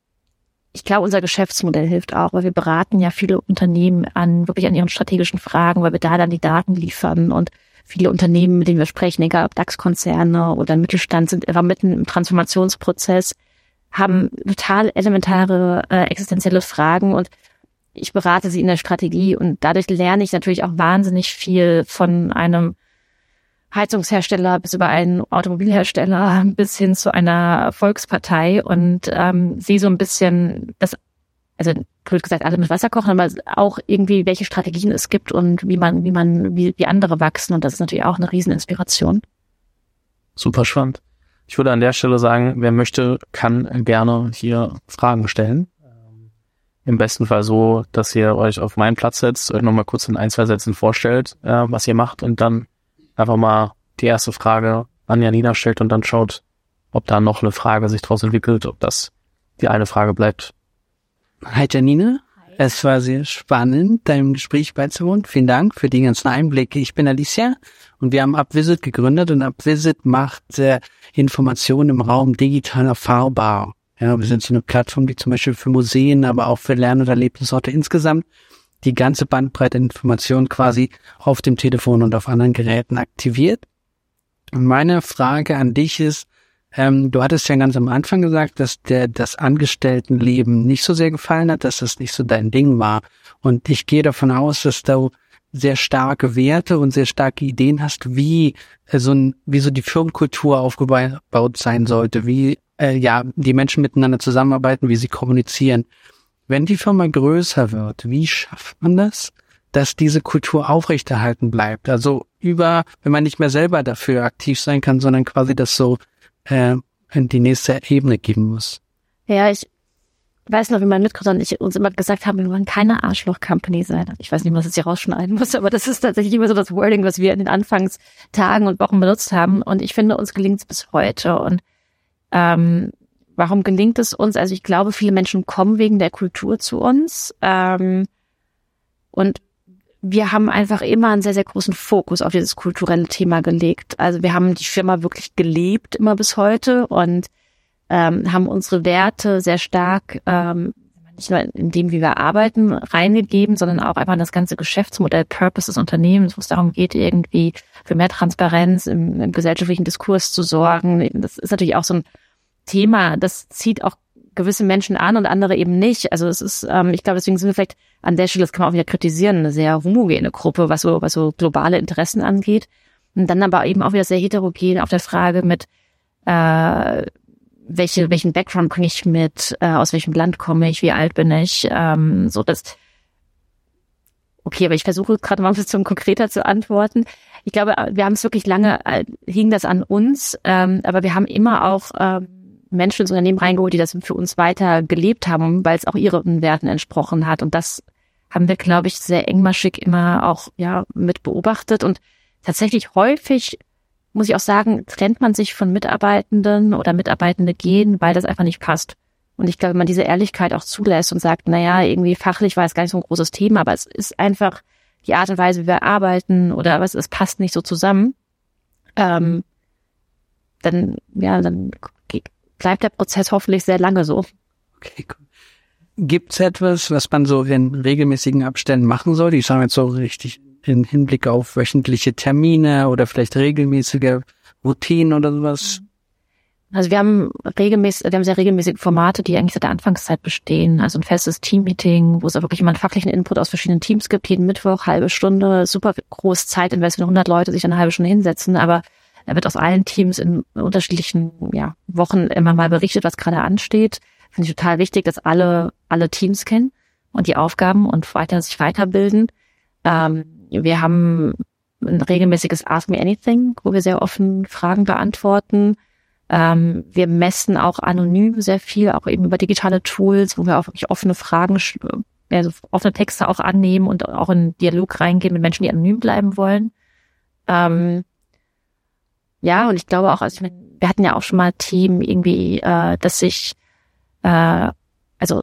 ich glaube, unser Geschäftsmodell hilft auch, weil wir beraten ja viele Unternehmen an, wirklich an ihren strategischen Fragen, weil wir da dann die Daten liefern. Und viele Unternehmen, mit denen wir sprechen, egal ob DAX-Konzerne oder Mittelstand, sind einfach mitten im Transformationsprozess, haben total elementare äh, existenzielle Fragen. Und ich berate sie in der Strategie. Und dadurch lerne ich natürlich auch wahnsinnig viel von einem Heizungshersteller bis über einen Automobilhersteller bis hin zu einer Volkspartei und ähm, sehe so ein bisschen das, also blöd gesagt, alle mit Wasser kochen, aber auch irgendwie, welche Strategien es gibt und wie man, wie man, wie, wie andere wachsen. Und das ist natürlich auch eine Rieseninspiration. Super spannend. Ich würde an der Stelle sagen, wer möchte, kann gerne hier Fragen stellen. Ähm, Im besten Fall so, dass ihr euch auf meinen Platz setzt, euch nochmal kurz in ein, zwei Sätzen vorstellt, äh, was ihr macht und dann einfach mal die erste Frage an Janina stellt und dann schaut, ob da noch eine Frage sich daraus entwickelt, ob das die eine Frage bleibt. Hi Janine. Es war sehr spannend, deinem Gespräch beizuwohnen. Vielen Dank für die ganzen Einblicke. Ich bin Alicia und wir haben UpVisit gegründet und UpVisit macht äh, Informationen im Raum digital erfahrbar. Ja, wir sind so eine Plattform, die zum Beispiel für Museen, aber auch für Lern- und Erlebnisorte insgesamt die ganze Bandbreite Information quasi auf dem Telefon und auf anderen Geräten aktiviert. Meine Frage an dich ist, ähm, du hattest ja ganz am Anfang gesagt, dass der das Angestelltenleben nicht so sehr gefallen hat, dass das nicht so dein Ding war. Und ich gehe davon aus, dass du sehr starke Werte und sehr starke Ideen hast, wie äh, so ein, wie so die Firmenkultur aufgebaut sein sollte, wie äh, ja die Menschen miteinander zusammenarbeiten, wie sie kommunizieren. Wenn die Firma größer wird, wie schafft man das, dass diese Kultur aufrechterhalten bleibt? Also über, wenn man nicht mehr selber dafür aktiv sein kann, sondern quasi das so äh, in die nächste Ebene geben muss. Ja, ich weiß noch, wie mein Mitgründer und ich uns immer gesagt haben, wir wollen keine Arschloch-Company sein. Ich weiß nicht, was ich hier rausschneiden muss, aber das ist tatsächlich immer so das Wording, was wir in den Anfangstagen und Wochen benutzt haben. Und ich finde, uns gelingt es bis heute. Und ähm, warum gelingt es uns? Also ich glaube, viele Menschen kommen wegen der Kultur zu uns. Ähm, und wir haben einfach immer einen sehr, sehr großen Fokus auf dieses kulturelle Thema gelegt. Also wir haben die Firma wirklich gelebt, immer bis heute und ähm, haben unsere Werte sehr stark, ähm, nicht nur in dem, wie wir arbeiten, reingegeben, sondern auch einfach in das ganze Geschäftsmodell, Purpose des Unternehmens, wo es darum geht, irgendwie für mehr Transparenz im, im gesellschaftlichen Diskurs zu sorgen. Das ist natürlich auch so ein Thema, das zieht auch gewisse Menschen an und andere eben nicht. Also es ist, ähm, ich glaube, deswegen sind wir vielleicht an der Stelle, das kann man auch wieder kritisieren, eine sehr homogene Gruppe, was so, was so globale Interessen angeht. Und dann aber eben auch wieder sehr heterogen auf der Frage mit, äh, welche, welchen Background bringe ich mit, äh, aus welchem Land komme ich, wie alt bin ich, ähm, so dass Okay, aber ich versuche gerade mal ein bisschen konkreter zu antworten. Ich glaube, wir haben es wirklich lange, äh, hing das an uns, ähm, aber wir haben immer auch ähm, Menschen ins Unternehmen reingeholt, die das für uns weiter gelebt haben, weil es auch ihren Werten entsprochen hat. Und das haben wir, glaube ich, sehr engmaschig immer auch ja mit beobachtet. Und tatsächlich häufig, muss ich auch sagen, trennt man sich von Mitarbeitenden oder Mitarbeitende gehen, weil das einfach nicht passt. Und ich glaube, wenn man diese Ehrlichkeit auch zulässt und sagt, na ja, irgendwie fachlich war es gar nicht so ein großes Thema, aber es ist einfach die Art und Weise, wie wir arbeiten oder was, es passt nicht so zusammen, ähm, dann, ja, dann bleibt der Prozess hoffentlich sehr lange so. Okay, cool. Gibt's etwas, was man so in regelmäßigen Abständen machen soll? Ich sage jetzt so richtig in Hinblick auf wöchentliche Termine oder vielleicht regelmäßige Routinen oder sowas? Also wir haben regelmäßig, wir haben sehr regelmäßige Formate, die eigentlich seit der Anfangszeit bestehen. Also ein festes Teammeeting, wo es auch wirklich immer einen fachlichen Input aus verschiedenen Teams gibt, jeden Mittwoch, halbe Stunde, super groß Zeit, wenn 100 Leute sich eine halbe Stunde hinsetzen, aber da wird aus allen Teams in unterschiedlichen ja, Wochen immer mal berichtet, was gerade ansteht. Finde ich total wichtig, dass alle, alle Teams kennen und die Aufgaben und weiter sich weiterbilden. Ähm, wir haben ein regelmäßiges Ask Me Anything, wo wir sehr offen Fragen beantworten. Ähm, wir messen auch anonym sehr viel, auch eben über digitale Tools, wo wir auch wirklich offene Fragen, also offene Texte auch annehmen und auch in Dialog reingehen mit Menschen, die anonym bleiben wollen. Ähm, ja, und ich glaube auch, also ich meine, wir hatten ja auch schon mal Themen irgendwie, äh, dass sich, äh, also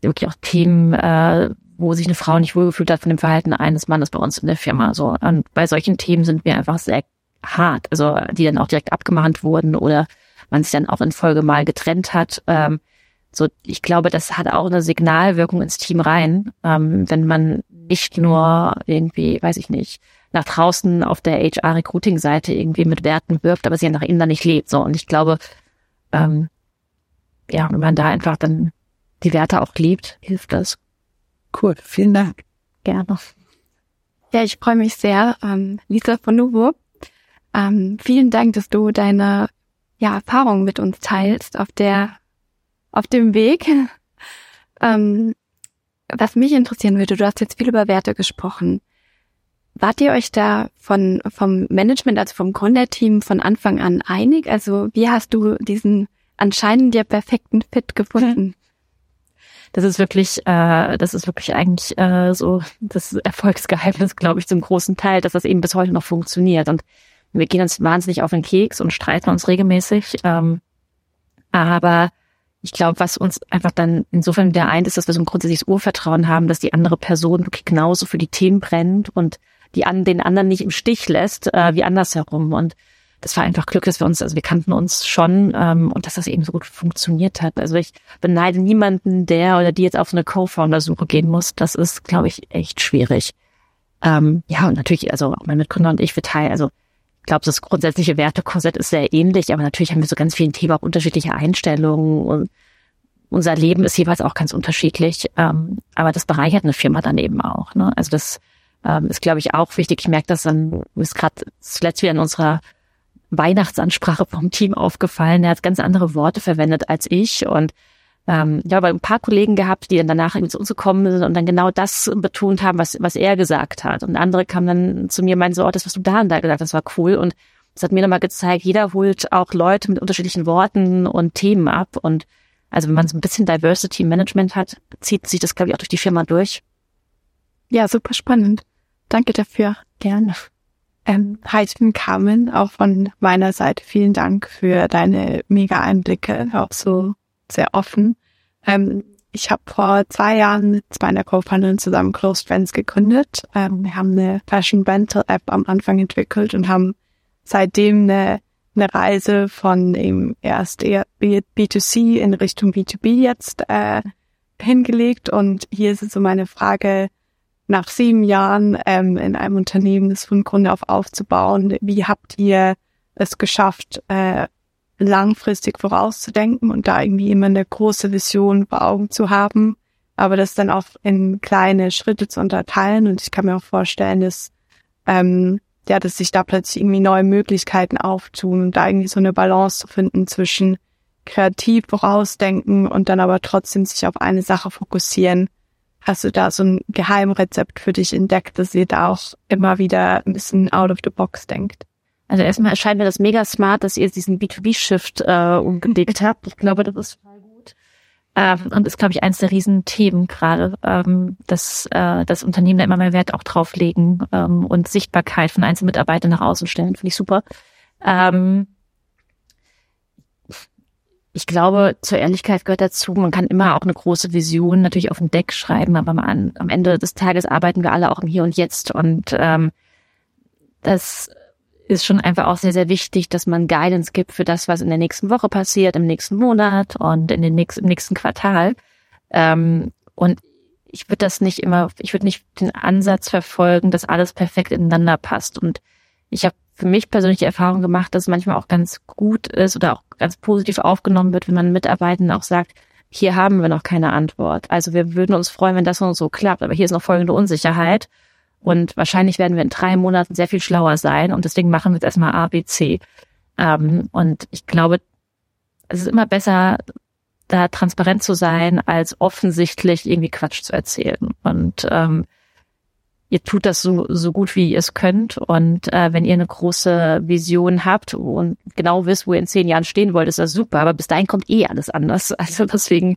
wirklich auch Themen, äh, wo sich eine Frau nicht wohlgefühlt hat von dem Verhalten eines Mannes bei uns in der Firma. So und bei solchen Themen sind wir einfach sehr hart, also die dann auch direkt abgemahnt wurden oder man sich dann auch in Folge mal getrennt hat. Ähm, so, ich glaube, das hat auch eine Signalwirkung ins Team rein, ähm, wenn man nicht nur irgendwie, weiß ich nicht, nach draußen auf der HR-Recruiting-Seite irgendwie mit Werten wirbt, aber sie ja nach innen dann nicht lebt. So, und ich glaube, ähm, ja, wenn man da einfach dann die Werte auch liebt, hilft das. Cool, vielen Dank. Gerne. Ja, ich freue mich sehr, ähm, Lisa von Nuvo. Ähm, vielen Dank, dass du deine ja, Erfahrungen mit uns teilst auf der auf dem Weg. *laughs* ähm, was mich interessieren würde, du hast jetzt viel über Werte gesprochen. Wart ihr euch da von vom Management, also vom Gründerteam von Anfang an einig? Also wie hast du diesen anscheinend ja perfekten Fit gefunden? Das ist wirklich, äh, das ist wirklich eigentlich äh, so das Erfolgsgeheimnis, glaube ich, zum großen Teil, dass das eben bis heute noch funktioniert. Und wir gehen uns wahnsinnig auf den Keks und streiten uns regelmäßig. Ähm, aber ich glaube, was uns einfach dann insofern wieder eint, ist, dass wir so ein grundsätzliches Urvertrauen haben, dass die andere Person wirklich genauso für die Themen brennt und die an den anderen nicht im Stich lässt, äh, wie andersherum. Und das war einfach Glück, dass wir uns, also wir kannten uns schon ähm, und dass das eben so gut funktioniert hat. Also ich beneide niemanden, der oder die jetzt auf so eine Co-Founder-Suche gehen muss. Das ist, glaube ich, echt schwierig. Ähm, ja, und natürlich, also auch mein Mitgründer und ich, wir teilen, also ich glaube, das grundsätzliche Wertekorsett ist sehr ähnlich, aber natürlich haben wir so ganz vielen Themen auch unterschiedliche Einstellungen und unser Leben ist jeweils auch ganz unterschiedlich. Ähm, aber das bereichert eine Firma dann eben auch. Ne? Also das ähm, ist, glaube ich, auch wichtig. Ich merke das dann, ist gerade zuletzt wieder in unserer Weihnachtsansprache vom Team aufgefallen. Er hat ganz andere Worte verwendet als ich und ähm, ich habe ein paar Kollegen gehabt, die dann danach zu uns gekommen sind und dann genau das betont haben, was, was er gesagt hat. Und andere kamen dann zu mir und meinten so, oh, das, was du da und da gesagt hast, war cool. Und das hat mir nochmal gezeigt, jeder holt auch Leute mit unterschiedlichen Worten und Themen ab. Und also wenn man so ein bisschen Diversity Management hat, zieht sich das, glaube ich, auch durch die Firma durch. Ja, super spannend. Danke dafür. Gerne. Ähm, bin Carmen, auch von meiner Seite. Vielen Dank für deine mega Einblicke, auch so sehr offen. Ähm, ich habe vor zwei Jahren mit meiner Co-Founderin zusammen Closed Friends gegründet. Ähm, wir haben eine Fashion Rental App am Anfang entwickelt und haben seitdem eine, eine Reise von eben erst eher B2C in Richtung B2B jetzt äh, hingelegt. Und hier ist so meine Frage, nach sieben Jahren ähm, in einem Unternehmen das von Grunde auf aufzubauen, wie habt ihr es geschafft, äh, langfristig vorauszudenken und da irgendwie immer eine große Vision vor Augen zu haben, aber das dann auch in kleine Schritte zu unterteilen. Und ich kann mir auch vorstellen, dass ähm, ja, dass sich da plötzlich irgendwie neue Möglichkeiten auftun und da irgendwie so eine Balance zu finden zwischen kreativ vorausdenken und dann aber trotzdem sich auf eine Sache fokussieren. Hast du da so ein Geheimrezept für dich entdeckt, dass ihr da auch immer wieder ein bisschen out of the box denkt? Also erstmal erscheint mir das mega smart, dass ihr diesen B2B-Shift äh, umgelegt habt. Ich glaube, das ist total gut. Ähm, und ist, glaube ich, eins der Riesenthemen gerade, ähm, dass äh, das Unternehmen da immer mehr Wert auch drauflegen ähm, und Sichtbarkeit von einzelnen Mitarbeitern nach außen stellen. Finde ich super. Ähm, ich glaube, zur Ehrlichkeit gehört dazu, man kann immer auch eine große Vision natürlich auf dem Deck schreiben, aber man, am Ende des Tages arbeiten wir alle auch im Hier und Jetzt und ähm, das ist schon einfach auch sehr, sehr wichtig, dass man Guidance gibt für das, was in der nächsten Woche passiert, im nächsten Monat und in den nächsten, im nächsten Quartal. Ähm, und ich würde das nicht immer, ich würde nicht den Ansatz verfolgen, dass alles perfekt ineinander passt. Und ich habe für mich persönlich die Erfahrung gemacht, dass es manchmal auch ganz gut ist oder auch ganz positiv aufgenommen wird, wenn man Mitarbeitenden auch sagt, hier haben wir noch keine Antwort. Also wir würden uns freuen, wenn das und so klappt, aber hier ist noch folgende Unsicherheit. Und wahrscheinlich werden wir in drei Monaten sehr viel schlauer sein. Und deswegen machen wir jetzt erstmal A, B, C. Ähm, und ich glaube, es ist immer besser, da transparent zu sein, als offensichtlich irgendwie Quatsch zu erzählen. Und ähm, ihr tut das so, so gut, wie ihr es könnt. Und äh, wenn ihr eine große Vision habt und genau wisst, wo ihr in zehn Jahren stehen wollt, ist das super. Aber bis dahin kommt eh alles anders. *laughs* Also deswegen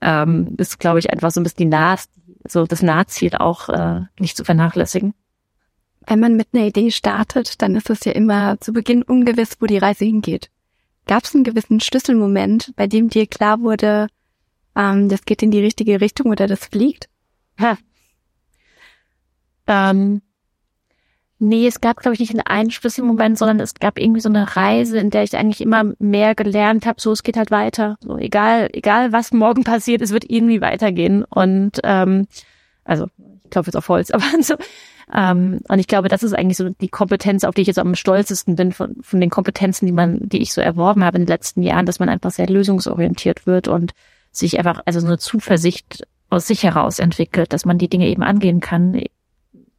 ähm, ist, glaube ich, einfach so ein bisschen die Nas, so das Nahziel auch äh, nicht zu vernachlässigen. Wenn man mit einer Idee startet, dann ist es ja immer zu Beginn ungewiss, wo die Reise hingeht. Gab es einen gewissen Schlüsselmoment, bei dem dir klar wurde, ähm, das geht in die richtige Richtung oder das fliegt? Ha. Ähm, Nee, es gab, glaube ich, nicht einen einschlüssigen Moment, sondern es gab irgendwie so eine Reise, in der ich eigentlich immer mehr gelernt habe, so es geht halt weiter. So egal, egal was morgen passiert, es wird irgendwie weitergehen. Und ähm, also ich glaube jetzt auf Holz, *laughs* aber so. Ähm, und ich glaube, das ist eigentlich so die Kompetenz, auf die ich jetzt am stolzesten bin von, von den Kompetenzen, die man, die ich so erworben habe in den letzten Jahren, dass man einfach sehr lösungsorientiert wird und sich einfach, also so eine Zuversicht aus sich heraus entwickelt, dass man die Dinge eben angehen kann,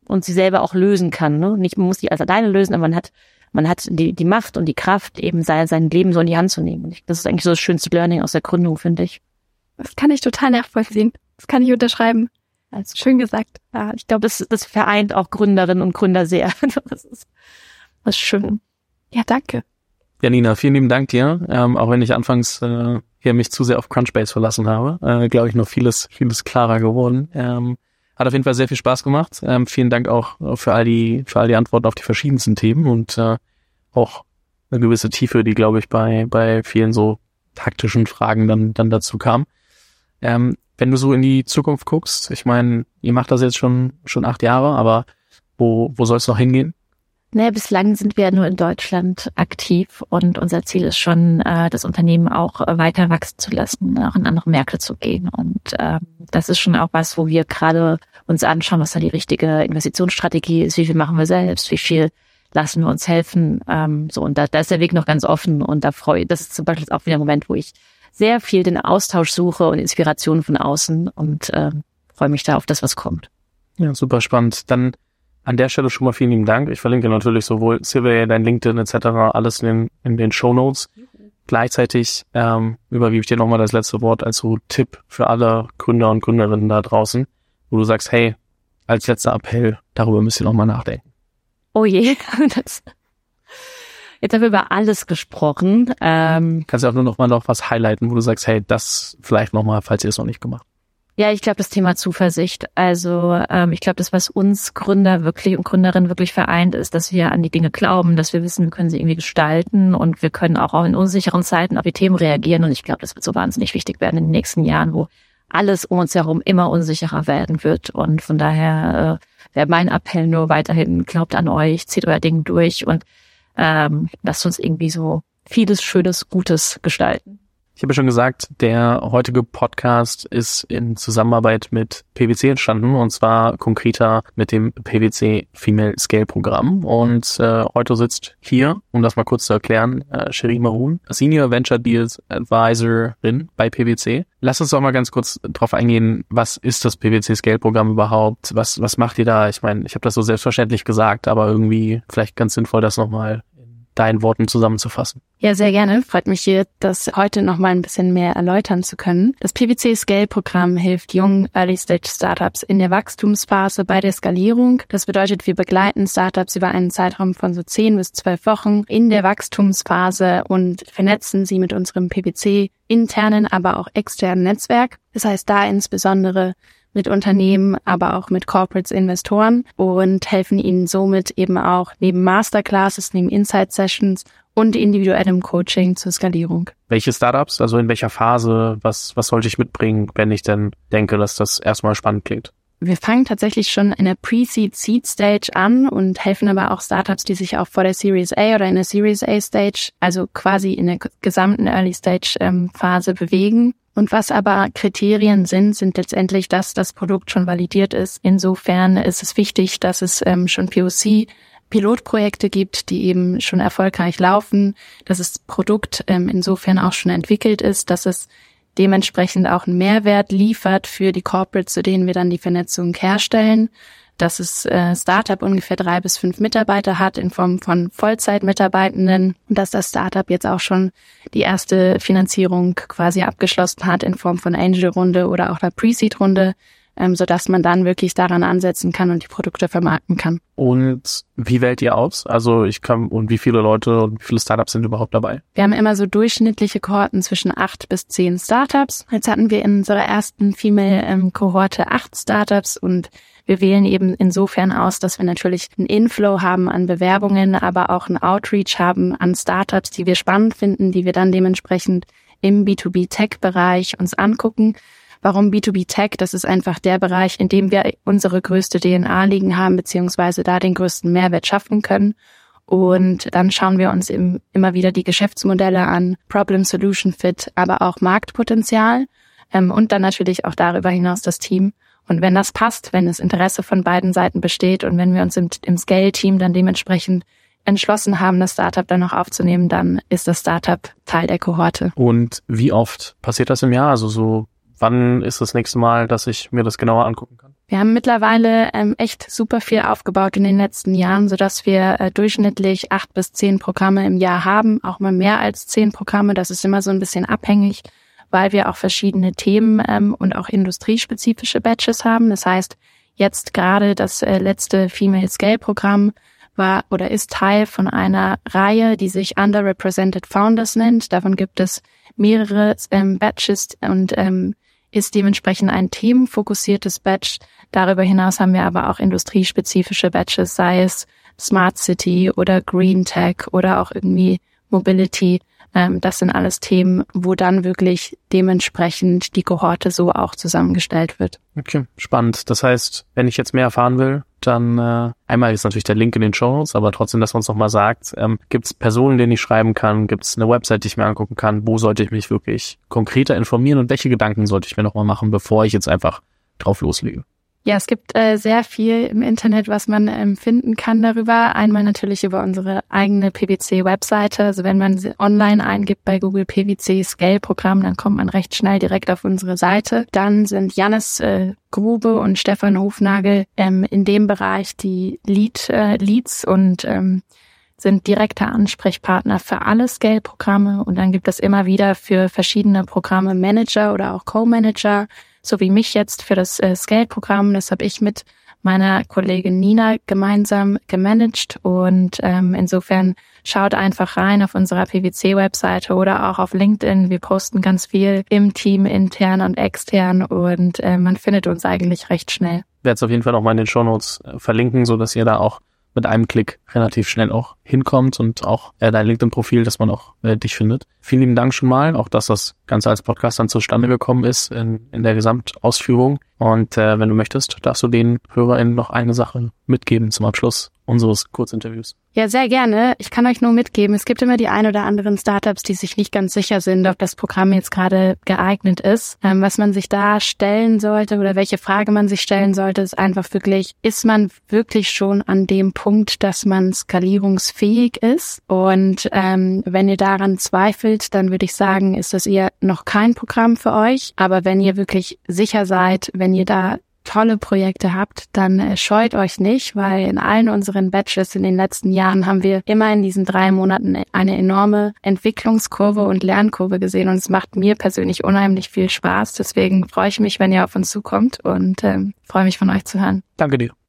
und sie selber auch lösen kann. Ne? Nicht, man muss die als alleine lösen, aber man hat, man hat die, die Macht und die Kraft, eben sein, sein Leben so in die Hand zu nehmen. Und das ist eigentlich so das schönste Learning aus der Gründung, finde ich. Das kann ich total nachvollziehen. Das kann ich unterschreiben. Also schön gesagt. Ja, ich glaube, das, das vereint auch Gründerinnen und Gründer sehr. *laughs* Das ist, das ist schön. Ja, danke. Janina, vielen lieben Dank dir. Ähm, auch wenn ich anfangs äh, hier mich zu sehr auf Crunchbase verlassen habe, äh, glaube ich noch vieles, vieles klarer geworden. Ähm, hat auf jeden Fall sehr viel Spaß gemacht. Ähm, vielen Dank auch für all die, für all die Antworten auf die verschiedensten Themen und äh, auch eine gewisse Tiefe, die, glaube ich, bei, bei vielen so taktischen Fragen dann, dann dazu kam. Ähm, wenn du so in die Zukunft guckst, ich meine, ihr macht das jetzt schon, schon acht Jahre, aber wo, wo soll es noch hingehen? Naja, bislang sind wir nur in Deutschland aktiv und unser Ziel ist schon, äh, das Unternehmen auch weiter wachsen zu lassen, auch in andere Märkte zu gehen. Und äh, das ist schon auch was, wo wir gerade uns anschauen, was da die richtige Investitionsstrategie ist, wie viel machen wir selbst, wie viel lassen wir uns helfen. Ähm, so und da, da ist der Weg noch ganz offen und da freue ich, das ist zum Beispiel auch wieder ein Moment, wo ich sehr viel den Austausch suche und Inspiration von außen und äh, freue mich da auf das, was kommt. Ja, super spannend. Dann an der Stelle schon mal vielen lieben Dank. Ich verlinke natürlich sowohl Silvia, dein LinkedIn etc. alles in den, in den Show Notes. Gleichzeitig ähm, übergebe ich dir nochmal das letzte Wort als so Tipp für alle Gründer und Gründerinnen da draußen, wo du sagst, hey, als letzter Appell, darüber müsst ihr nochmal nachdenken. Oh je, *laughs* das, jetzt haben wir über alles gesprochen. Ähm, Kannst du auch nur noch mal noch was highlighten, wo du sagst, hey, das vielleicht nochmal, falls ihr es noch nicht gemacht habt. Ja, ich glaube, das Thema Zuversicht. Also ähm, ich glaube, das, was uns Gründer wirklich und Gründerinnen wirklich vereint, ist, dass wir an die Dinge glauben, dass wir wissen, wir können sie irgendwie gestalten und wir können auch, in unsicheren Zeiten auf die Themen reagieren. Und ich glaube, das wird so wahnsinnig wichtig werden in den nächsten Jahren, wo alles um uns herum immer unsicherer werden wird. Und von daher äh, wäre mein Appell nur weiterhin, glaubt an euch, zieht euer Ding durch und ähm, lasst uns irgendwie so vieles Schönes, Gutes gestalten. Ich habe ja schon gesagt, der heutige Podcast ist in Zusammenarbeit mit PwC entstanden und zwar konkreter mit dem PwC Female Scale Programm. Und äh, heute sitzt hier, um das mal kurz zu erklären, äh, Cherie Maroon, Senior Venture Deals Advisorin bei PwC. Lass uns doch mal ganz kurz drauf eingehen, was ist das PwC Scale Programm überhaupt? Was, was macht ihr da? Ich meine, ich habe das so selbstverständlich gesagt, aber irgendwie vielleicht ganz sinnvoll, das nochmal deinen Worten zusammenzufassen. Ja, sehr gerne. Freut mich hier, das heute noch mal ein bisschen mehr erläutern zu können. Das PwC Scale Programm hilft jungen Early Stage Startups in der Wachstumsphase bei der Skalierung. Das bedeutet, wir begleiten Startups über einen Zeitraum von so zehn bis zwölf Wochen in der Wachstumsphase und vernetzen sie mit unserem PwC internen, aber auch externen Netzwerk. Das heißt da insbesondere mit Unternehmen, aber auch mit Corporates, Investoren und helfen ihnen somit eben auch neben Masterclasses, neben Insight Sessions und individuellem Coaching zur Skalierung. Welche Startups, also in welcher Phase, was, was sollte ich mitbringen, wenn ich denn denke, dass das erstmal spannend klingt? Wir fangen tatsächlich schon in der Pre-Seed Seed Stage an und helfen aber auch Startups, die sich auch vor der Series A oder in der Series A Stage, also quasi in der gesamten Early Stage ähm, Phase bewegen. Und was aber Kriterien sind, sind letztendlich, dass das Produkt schon validiert ist. Insofern ist es wichtig, dass es ähm, schon POC Pilotprojekte gibt, die eben schon erfolgreich laufen, dass das Produkt ähm, insofern auch schon entwickelt ist, dass es dementsprechend auch einen Mehrwert liefert für die Corporates, zu denen wir dann die Vernetzung herstellen dass es äh, Startup ungefähr drei bis fünf Mitarbeiter hat in Form von Vollzeitmitarbeitenden und dass das Startup jetzt auch schon die erste Finanzierung quasi abgeschlossen hat in Form von Angel-Runde oder auch der Pre-Seed-Runde, ähm, so dass man dann wirklich daran ansetzen kann und die Produkte vermarkten kann. Und wie wählt ihr aus? Also ich kann und wie viele Leute und wie viele Startups sind überhaupt dabei? Wir haben immer so durchschnittliche Kohorten zwischen acht bis zehn Startups. Jetzt hatten wir in unserer ersten Female-Kohorte ähm, acht Startups und wir wählen eben insofern aus, dass wir natürlich einen Inflow haben an Bewerbungen, aber auch einen Outreach haben an Startups, die wir spannend finden, die wir dann dementsprechend im B2B-Tech-Bereich uns angucken Warum B2B Tech? Das ist einfach der Bereich, in dem wir unsere größte DNA liegen haben, beziehungsweise da den größten Mehrwert schaffen können. Und dann schauen wir uns im, immer wieder die Geschäftsmodelle an, Problem Solution Fit, aber auch Marktpotenzial ähm, und dann natürlich auch darüber hinaus das Team. Und wenn das passt, wenn das Interesse von beiden Seiten besteht und wenn wir uns im, im Scale-Team dann dementsprechend entschlossen haben, das Startup dann noch aufzunehmen, dann ist das Startup Teil der Kohorte. Und wie oft passiert das im Jahr? Also so, wann ist das nächste Mal, dass ich mir das genauer angucken kann? Wir haben mittlerweile ähm, echt super viel aufgebaut in den letzten Jahren, so dass wir äh, durchschnittlich acht bis zehn Programme im Jahr haben, auch mal mehr als zehn Programme. Das ist immer so ein bisschen abhängig, weil wir auch verschiedene Themen ähm, und auch industriespezifische Batches haben. Das heißt, jetzt gerade das äh, letzte Female Scale Programm war oder ist Teil von einer Reihe, die sich Underrepresented Founders nennt. Davon gibt es mehrere ähm, Batches und ähm, ist dementsprechend ein themenfokussiertes Batch. Darüber hinaus haben wir aber auch industriespezifische Batches, sei es Smart City oder Green Tech oder auch irgendwie Mobility. Ähm, das sind alles Themen, wo dann wirklich dementsprechend die Kohorte so auch zusammengestellt wird. Okay, spannend. Das heißt, wenn ich jetzt mehr erfahren will, dann äh, einmal ist natürlich der Link in den Show Notes, aber trotzdem, dass man uns nochmal sagt, ähm, gibt es Personen, denen ich schreiben kann, gibt es eine Website, die ich mir angucken kann, wo sollte ich mich wirklich konkreter informieren und welche Gedanken sollte ich mir nochmal machen, bevor ich jetzt einfach drauf loslege? Ja, es gibt äh, sehr viel im Internet, was man ähm, finden kann darüber. Einmal natürlich über unsere eigene PwC-Webseite. Also wenn man online eingibt bei Google PwC Scale-Programm, dann kommt man recht schnell direkt auf unsere Seite. Dann sind Jannis äh, Grube und Stefan Hofnagel ähm, in dem Bereich die Lead, äh, Leads und ähm, sind direkter Ansprechpartner für alle Scale-Programme und dann gibt es immer wieder für verschiedene Programme Manager oder auch Co-Manager, so wie mich jetzt für das äh, Scale-Programm. Das habe ich mit meiner Kollegin Nina gemeinsam gemanagt und ähm, insofern schaut einfach rein auf unserer PwC-Webseite oder auch auf LinkedIn. Wir posten ganz viel im Team intern und extern und äh, man findet uns eigentlich recht schnell. Ich werde es auf jeden Fall noch mal in den Shownotes äh, verlinken, so dass ihr da auch mit einem Klick relativ schnell auch hinkommt und auch äh, dein LinkedIn-Profil, dass man auch äh, dich findet. Vielen lieben Dank schon mal, auch dass das Ganze als Podcast dann zustande gekommen ist in, in der Gesamtausführung. Und äh, wenn du möchtest, darfst du den HörerInnen noch eine Sache mitgeben zum Abschluss unseres Kurzinterviews. Ja, sehr gerne. Ich kann euch nur mitgeben, es gibt immer die ein oder anderen Startups, die sich nicht ganz sicher sind, ob das Programm jetzt gerade geeignet ist. Ähm, was man sich da stellen sollte oder welche Frage man sich stellen sollte, ist einfach wirklich, ist man wirklich schon an dem Punkt, dass man skalierungsfähig ist? Und ähm, wenn ihr daran zweifelt, dann würde ich sagen, ist das eher noch kein Programm für euch. Aber wenn ihr wirklich sicher seid, wenn ihr da tolle Projekte habt, dann äh, scheut euch nicht, weil in allen unseren Batches in den letzten Jahren haben wir immer in diesen drei Monaten eine enorme Entwicklungskurve und Lernkurve gesehen und es macht mir persönlich unheimlich viel Spaß. Deswegen freue ich mich, wenn ihr auf uns zukommt und ähm, freue mich von euch zu hören. Danke dir.